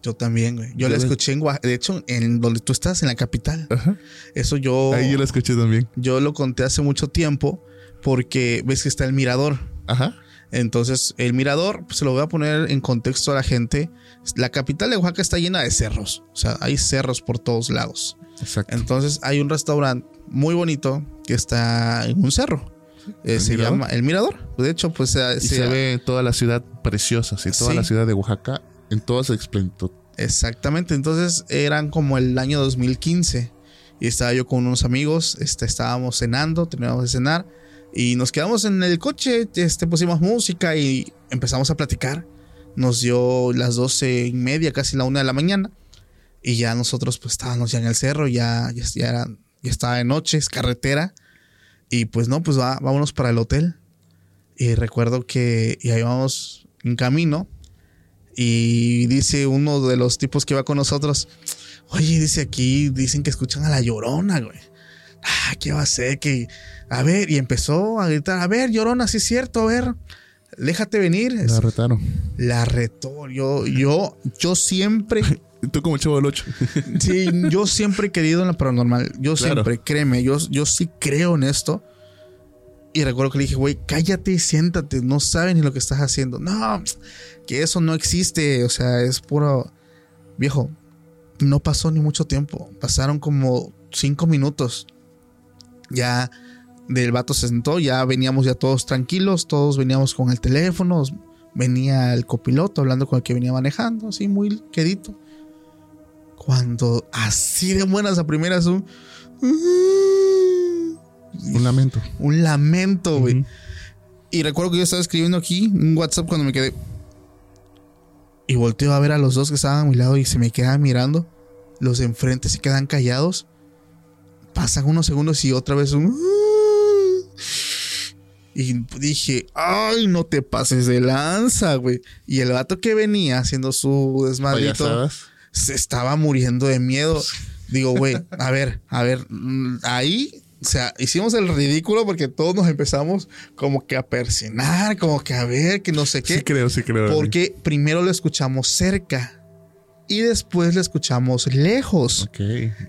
Yo también, güey. Yo Yo la la- escuché en Oaxaca. De hecho, en donde tú estás, en la capital. Ajá. Eso yo. Ahí yo la escuché también. Yo lo conté hace mucho tiempo. Porque ves que está el mirador. Ajá. Entonces, el mirador, pues, se lo voy a poner en contexto a la gente. La capital de Oaxaca está llena de cerros. O sea, hay cerros por todos lados. Exacto. Entonces, hay un restaurante muy bonito que está en un cerro. Eh, ¿El se Mirador? llama El Mirador. De hecho, pues se, y se- se ve toda la ciudad preciosa, sí, toda Sí. la ciudad de Oaxaca en toda su esplendor. Exactamente. Entonces, eran como el año 2015. Y estaba yo con unos amigos. Este, estábamos cenando, terminamos de cenar. Y nos quedamos en el coche. Este, pusimos música y empezamos a platicar. Nos dio las doce y media, casi la una de la mañana. Y ya nosotros pues estábamos ya en el cerro, ya, ya, ya era, ya estaba de noche, es carretera. Y pues no, pues va, vámonos para el hotel. Y recuerdo que ya íbamos en camino. Y dice uno de los tipos que va con nosotros, oye, dice aquí, dicen que escuchan a la llorona, güey. Ah, ¿qué va a ser? Que, a ver, y empezó a gritar, a ver, llorona, sí es cierto, a ver, déjate venir. La retaron. La retó. Yo, yo, yo siempre, Tú como chavo del 8. sí, yo siempre he querido en lo paranormal. Yo Claro. siempre, créeme, yo, yo sí creo en esto. Y recuerdo que le dije, güey, cállate y siéntate, no sabes ni lo que estás haciendo. No, que eso no existe, o sea, es puro viejo. No pasó ni mucho tiempo, pasaron como cinco minutos. Ya del vato se sentó, ya veníamos ya todos tranquilos, todos veníamos con el teléfono, venía el copiloto hablando con el que venía manejando, así muy quedito. Cuando así de buenas a primeras un, Un lamento. un lamento, güey. Ujú. Y recuerdo que yo estaba escribiendo aquí un WhatsApp cuando me quedé. Y volteo a ver a los dos que estaban a mi lado y se me quedan mirando. Los de enfrente se quedan callados. Pasan unos segundos y otra vez un. Y dije, ay, no te pases de lanza, güey. Y el vato que venía haciendo su desmadrito se estaba muriendo de miedo. Digo, güey, a ver, a ver, mm, ahí, o sea, hicimos el ridículo porque todos nos empezamos como que a persinar, como que a ver, que no sé qué. Sí creo, sí creo. porque primero lo escuchamos cerca y después lo escuchamos lejos.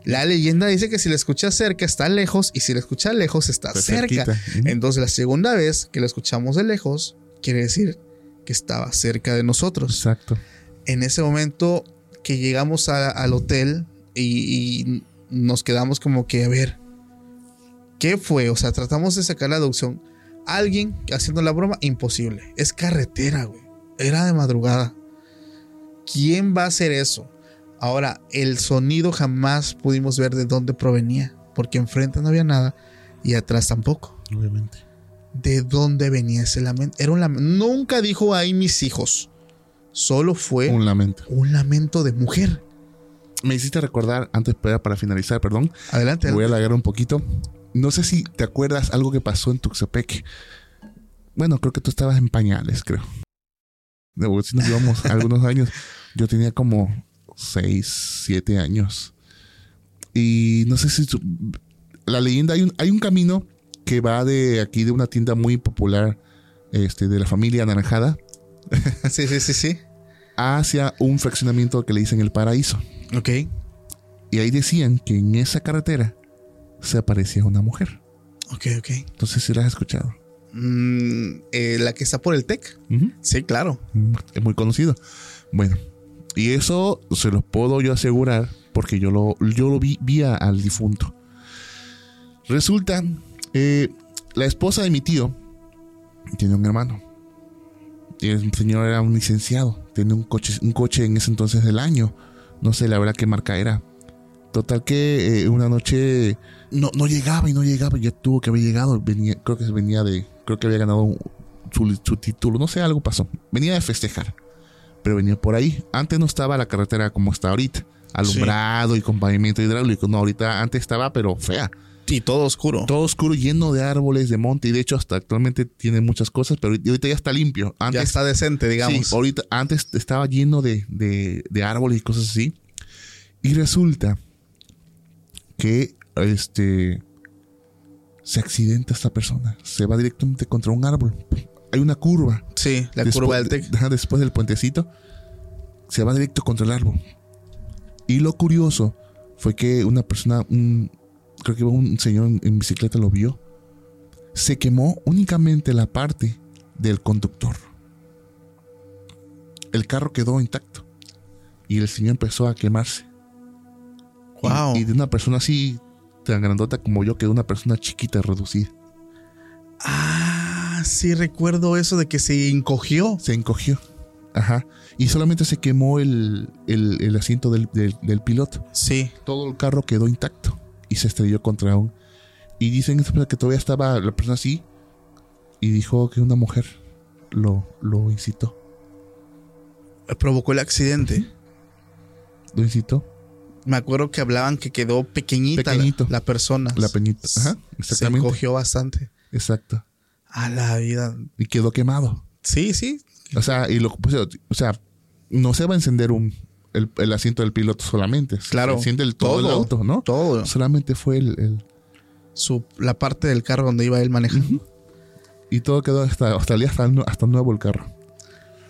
La leyenda dice que si lo escuchas cerca está lejos y si lo escuchas lejos está, Está cerca. cerquita. Entonces la segunda vez que lo escuchamos de lejos quiere decir que estaba cerca de nosotros Exacto. en ese momento que llegamos a- al hotel y, y nos quedamos como que, a ver, ¿qué fue? O sea, tratamos de sacar la deducción. Alguien haciendo la broma, imposible. Es carretera, güey. Era de madrugada. ¿Quién va a hacer eso? Ahora, el sonido jamás pudimos ver de dónde provenía, porque enfrente no había nada y atrás tampoco. Obviamente. ¿De dónde venía ese lamento? Era un lamento. Nunca dijo ahí mis hijos. Solo fue Un lamento. un lamento de mujer. Me hiciste recordar, antes para, finalizar, perdón, Adelante. voy a alargar un poquito. No sé si te acuerdas algo que pasó en Tuxtepec. Bueno, creo que tú estabas en pañales, creo. De- Si nos llevamos algunos años. Yo tenía como 6, 7 años. Y no sé si la leyenda hay un, hay un camino que va de aquí de una tienda muy popular este, de la familia Anaranjada Sí, sí, sí, sí. hacia un fraccionamiento que le dicen el paraíso. Ok. Y ahí decían que en esa carretera se aparecía una mujer. Ok, ok. Entonces si la has escuchado. Mm, eh, la que está por el TEC. Sí, claro. Es muy conocido. Bueno, y eso se lo puedo yo asegurar porque yo lo, yo lo vi, al difunto. Resulta, eh, la esposa de mi tío tiene un hermano. Y el señor era un licenciado. Tiene un coche, un coche en ese entonces del año. No sé la verdad qué marca era. Total que eh, una noche no, no llegaba y no llegaba. Ya tuvo que haber llegado. Venía, creo que venía de. Creo que había ganado su, su título. No sé, algo pasó. Venía de festejar. Pero venía por ahí. Antes no estaba la carretera como está ahorita. Alumbrado y con pavimento hidráulico. No, ahorita antes estaba, pero fea. Y todo oscuro. Todo oscuro, lleno de árboles, de monte. Y de hecho, hasta actualmente tiene muchas cosas. Pero ahorita ya está limpio. Antes ya está decente, digamos. Sí, ahorita, antes estaba lleno de, de- de árboles y cosas así. Y resulta que este se accidenta esta persona. Se va directamente contra un árbol. Hay una curva. Sí, la Después- curva del TEC. Después del puentecito. Se va directo contra el árbol. Y lo curioso fue que una persona, un, creo que un señor en, bicicleta lo vio. Se quemó únicamente la parte del conductor. El carro quedó intacto. Y el señor empezó a quemarse. Y- Wow. Y, de una persona así tan grandota como yo, que una persona chiquita reducida. Ah, sí, recuerdo eso de que se encogió. Se encogió. Ajá. Y solamente se quemó el, el- el asiento del, del- del piloto. Sí. Todo el carro quedó intacto. Y se estrelló contra un. Y dicen que todavía estaba la persona así. Y dijo que una mujer lo, lo incitó. Provocó el accidente. Lo incitó. Me acuerdo que hablaban que quedó pequeñita la- persona. La peñita. Ajá. Se Exactamente. encogió bastante. Exacto. A la vida. Y quedó quemado. Sí, sí. O sea, y lo pues, o sea, no se va a encender un el, el asiento del piloto solamente. Claro. Se enciende el, todo, el auto, ¿no? Todo. Solamente fue el, el- Su, la parte del carro donde iba él manejando. y todo quedó hasta hasta el día hasta, hasta nuevo el carro.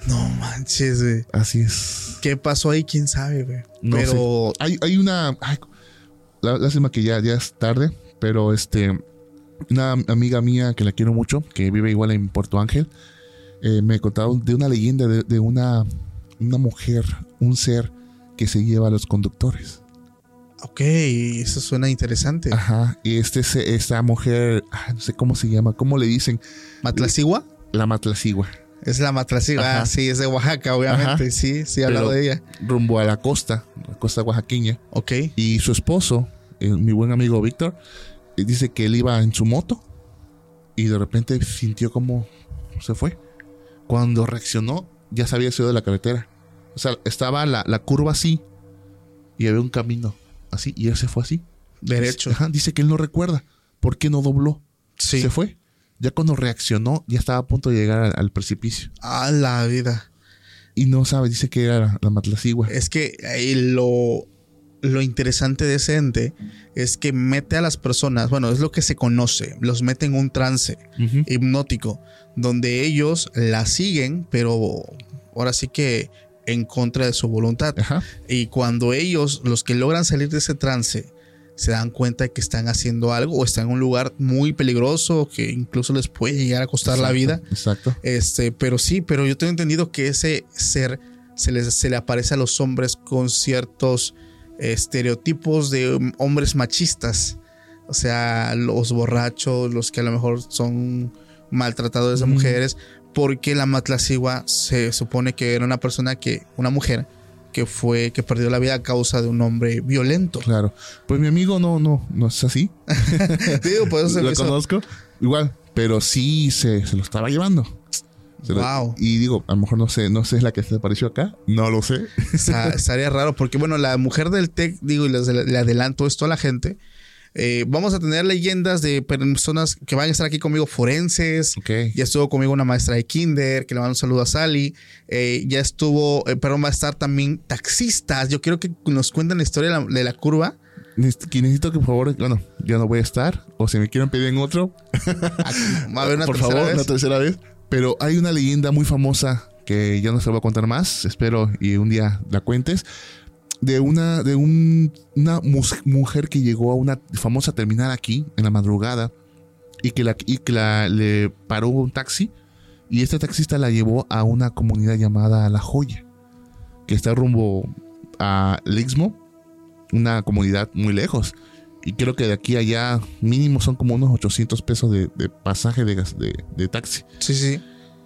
No manches, güey. Así es. ¿Qué pasó ahí? ¿Quién sabe, güey? No Pero sé. Hay, hay una. ay, la- lástima que ya, ya es tarde, pero este. Una amiga mía que la quiero mucho, que vive igual en Puerto Ángel, eh, me contaba de una leyenda de, de una, una mujer, un ser que se lleva a los conductores. Ok, eso suena interesante. Ajá. Y este, esta mujer, ah, no sé cómo se llama, ¿cómo le dicen? ¿Matlacigua? La matlacigua. Es la Matlacigua. Ajá. Ah, sí, es de Oaxaca, obviamente. Ajá. Sí, sí, he hablado Pero- de ella. Rumbo a la costa, la costa oaxaqueña. Ok. Y su esposo, eh, mi buen amigo Víctor, eh, dice que él iba en su moto y de repente sintió como se fue. Cuando reaccionó, ya se había sido de la carretera. O sea, estaba la, la curva así y había un camino así y él se fue así. Derecho. Ajá, dice que él no recuerda por qué no dobló. Sí. Se fue. Ya cuando reaccionó, ya estaba a punto de llegar al, al precipicio. A la vida. Y no sabe, dice que era la, la matlacigua. Es que ahí lo, lo interesante de ese ente es que mete a las personas, bueno, es lo que se conoce, los mete en un trance hipnótico, donde ellos la siguen, pero ahora sí que en contra de su voluntad. Ajá. Y cuando ellos, los que logran salir de ese trance, se dan cuenta de que están haciendo algo o están en un lugar muy peligroso que incluso les puede llegar a costar la vida. Exacto. Este, pero sí, pero yo tengo entendido que ese ser se, les, se le aparece a los hombres con ciertos estereotipos de hombres machistas. O sea, los borrachos, los que a lo mejor son maltratadores de mujeres, porque la Matlacigua se supone que era una persona que, una mujer, que fue, que perdió la vida a causa de un hombre violento. Claro. Pues mi amigo no, no, no es así. Digo, por eso se lo conozco. Igual, pero sí se, se lo estaba llevando. Wow. y digo, a lo mejor no sé, no sé es la que se apareció acá. No lo sé. Estaría raro porque, bueno, la mujer del TEC, digo, y les- le adelanto esto a la gente. Eh, vamos a tener leyendas de personas que van a estar aquí conmigo, forenses. Ok. Ya estuvo conmigo una maestra de kinder, que le mando un saludo a Sally. Eh, ya estuvo, eh, perdón, va a estar también taxistas. Yo quiero que nos cuenten la historia de la, de la curva. Necesito, que necesito que por favor, bueno, ya no voy a estar. O si me quieren pedir en otro, Va a haber una por favor, vez. una tercera vez. Pero hay una leyenda muy famosa que ya no se voy a contar más. Espero y un día la cuentes. De una, de un- una mujer que llegó a una famosa terminal aquí en la madrugada y que, la, y que la- le paró un taxi y este taxista la llevó a una comunidad llamada La Joya, que está rumbo a el Istmo, una comunidad muy lejos. Y creo que de aquí a allá mínimo son como unos 800 pesos de, de pasaje de, de, de taxi. Sí, sí.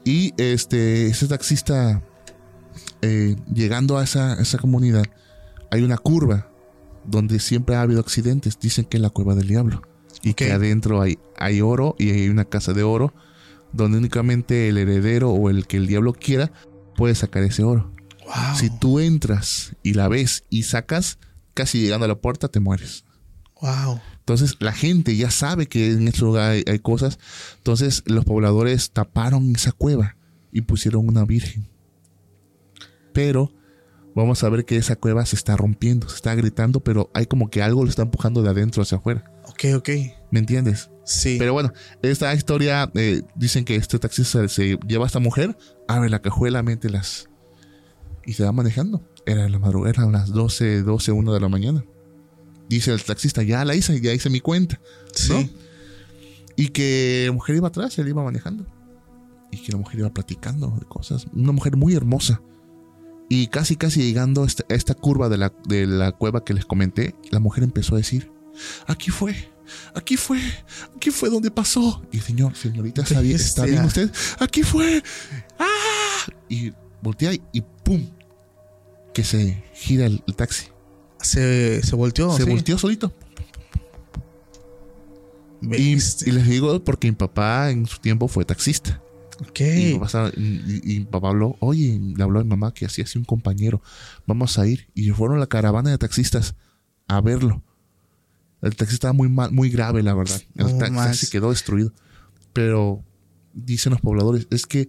Y este, ese taxista, eh, llegando a esa, a esa comunidad, hay una curva donde siempre ha habido accidentes. Dicen que es la cueva del diablo. Y que adentro hay, hay oro y hay una casa de oro donde únicamente el heredero o el que el diablo quiera puede sacar ese oro. Wow. Si tú entras y la ves y sacas, casi llegando a la puerta te mueres. Wow. Entonces la gente ya sabe que en ese lugar hay, hay cosas. Entonces los pobladores taparon esa cueva y pusieron una virgen. Pero vamos a ver que esa cueva se está rompiendo, se está gritando, pero hay como que algo lo está empujando de adentro hacia afuera. Ok, ok. ¿Me entiendes? Sí. Pero bueno, esta historia eh, dicen que este taxista se lleva a esta mujer, abre la cajuela, mete las y se va manejando. Era la madrugada, eran las 12, 12, 1 de la mañana. Dice el taxista, ya la hice, ya hice mi cuenta. sí. ¿no? Y que la mujer iba atrás, él iba manejando. Y que la mujer iba platicando de cosas. Una mujer muy hermosa. Y casi, casi llegando a esta, a esta curva de la, de la cueva que les comenté, la mujer empezó a decir, aquí fue, aquí fue, aquí fue donde pasó. Y señor, señorita, ¿está bien, ¿está bien usted? Aquí fue. ¡Ah! Y voltea y, ¡pum! Que se gira el, el taxi. Se, se volteó. se sí. volteó solito. Y les digo porque mi papá en su tiempo fue taxista. Ok. Y, mi papá y- y- papá habló, oye, le habló a mi mamá que así así un compañero, vamos a ir. Y fueron la caravana de taxistas a verlo. El taxi estaba muy mal, muy grave, la verdad. El más. taxi quedó destruido. Pero dicen los pobladores, es que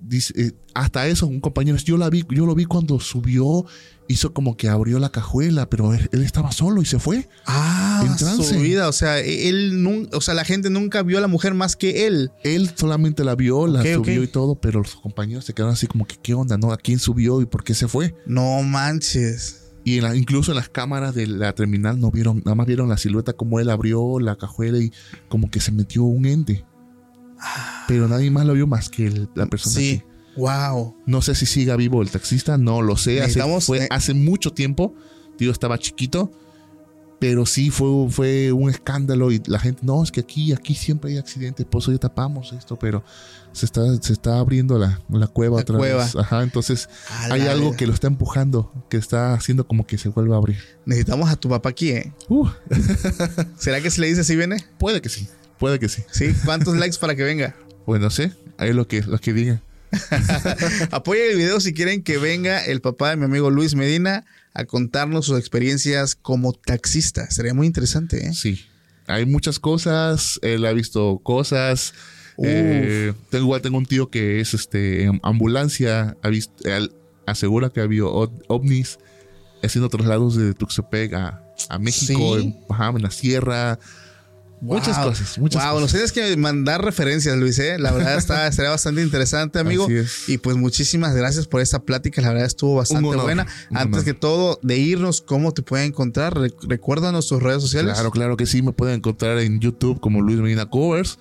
dice, eh, hasta eso, un compañero, yo la vi, yo lo vi cuando subió, hizo como que abrió la cajuela, pero él, él estaba solo y se fue. Ah, En trance. su vida. O sea, él o sea, la gente nunca vio a la mujer más que él. Él solamente la vio, la Ok, subió ok. y todo, pero los compañeros se quedaron así como que, ¿qué onda? ¿No? ¿A quién subió y por qué se fue? No manches. Y en la- incluso en las cámaras de la terminal no vieron, nada más vieron la silueta como él abrió la cajuela y como que se metió un ente. Pero nadie más lo vio más que el- la persona. Sí. que- Wow. no sé si siga vivo el taxista, no lo sé. Hace, fue hace mucho tiempo, tío, estaba chiquito. Pero sí fue, fue un escándalo y la gente, no, es que aquí, aquí siempre hay accidentes, por eso ya tapamos esto, pero se está, se está abriendo la, la cueva La otra cueva. vez. Ajá, entonces A hay algo vida. que lo está empujando, que está haciendo como que se vuelva a abrir. Necesitamos a tu papá aquí, ¿eh? Uh, ¿Será que si le dice si viene? puede que sí, puede que sí. Sí. ¿Cuántos likes para que venga? Pues no sé, ahí lo que, lo que digan. Apoyen el video si quieren que venga el papá de mi amigo Luis Medina a contarnos sus experiencias como taxista. Sería muy interesante, ¿eh? Sí, hay muchas cosas, él ha visto cosas. Eh, tengo, igual tengo un tío que es este en ambulancia, ha visto, él asegura que ha habido ov- ovnis haciendo traslados de Tuxtepec a, a México, Sí. en, ajá, en la sierra. Muchas cosas, muchas wow, cosas. nos tienes que mandar referencias, Luis, ¿eh? La verdad está, sería bastante interesante, amigo. Así es. Y pues muchísimas gracias por esta plática. La verdad estuvo bastante honor, buena. Antes honor. que todo, de irnos, ¿cómo te pueden encontrar? Re- Recuérdanos tus redes sociales. Claro, claro que sí. Me pueden encontrar en YouTube como Luis Medina Covers,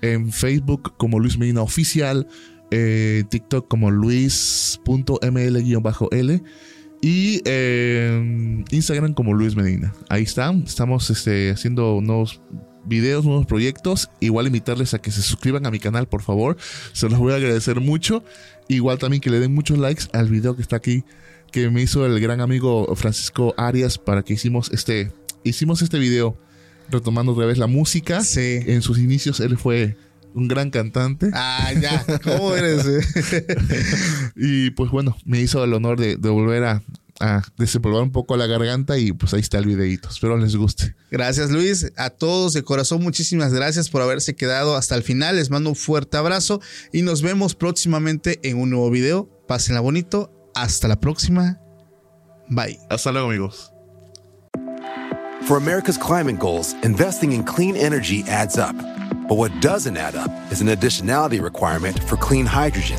en Facebook como Luis Medina Oficial, eh, TikTok como Luis.ml-L y eh, Instagram como Luis Medina. Ahí están, estamos este, haciendo nuevos videos, nuevos proyectos. Igual invitarles a que se suscriban a mi canal, por favor. Se los voy a agradecer mucho. Igual también que le den muchos likes al video que está aquí, que me hizo el gran amigo Francisco Arias para que hicimos este, hicimos este video retomando otra vez la música. Sí. En sus inicios él fue un gran cantante. Ah, ya. ¿Cómo eres? eh? Y pues bueno, me hizo el honor de, de volver a, a desempolvar un poco la garganta y pues ahí está el videito. Espero les guste. Gracias, Luis. A todos de corazón, muchísimas gracias por haberse quedado hasta el final. Les mando un fuerte abrazo y nos vemos próximamente en un nuevo video. Pásenla bonito. Hasta la próxima. Bye. Hasta luego amigos. For America's climate goals, investing in clean energy adds up. But what doesn't add up is an additionality requirement for clean hydrogen.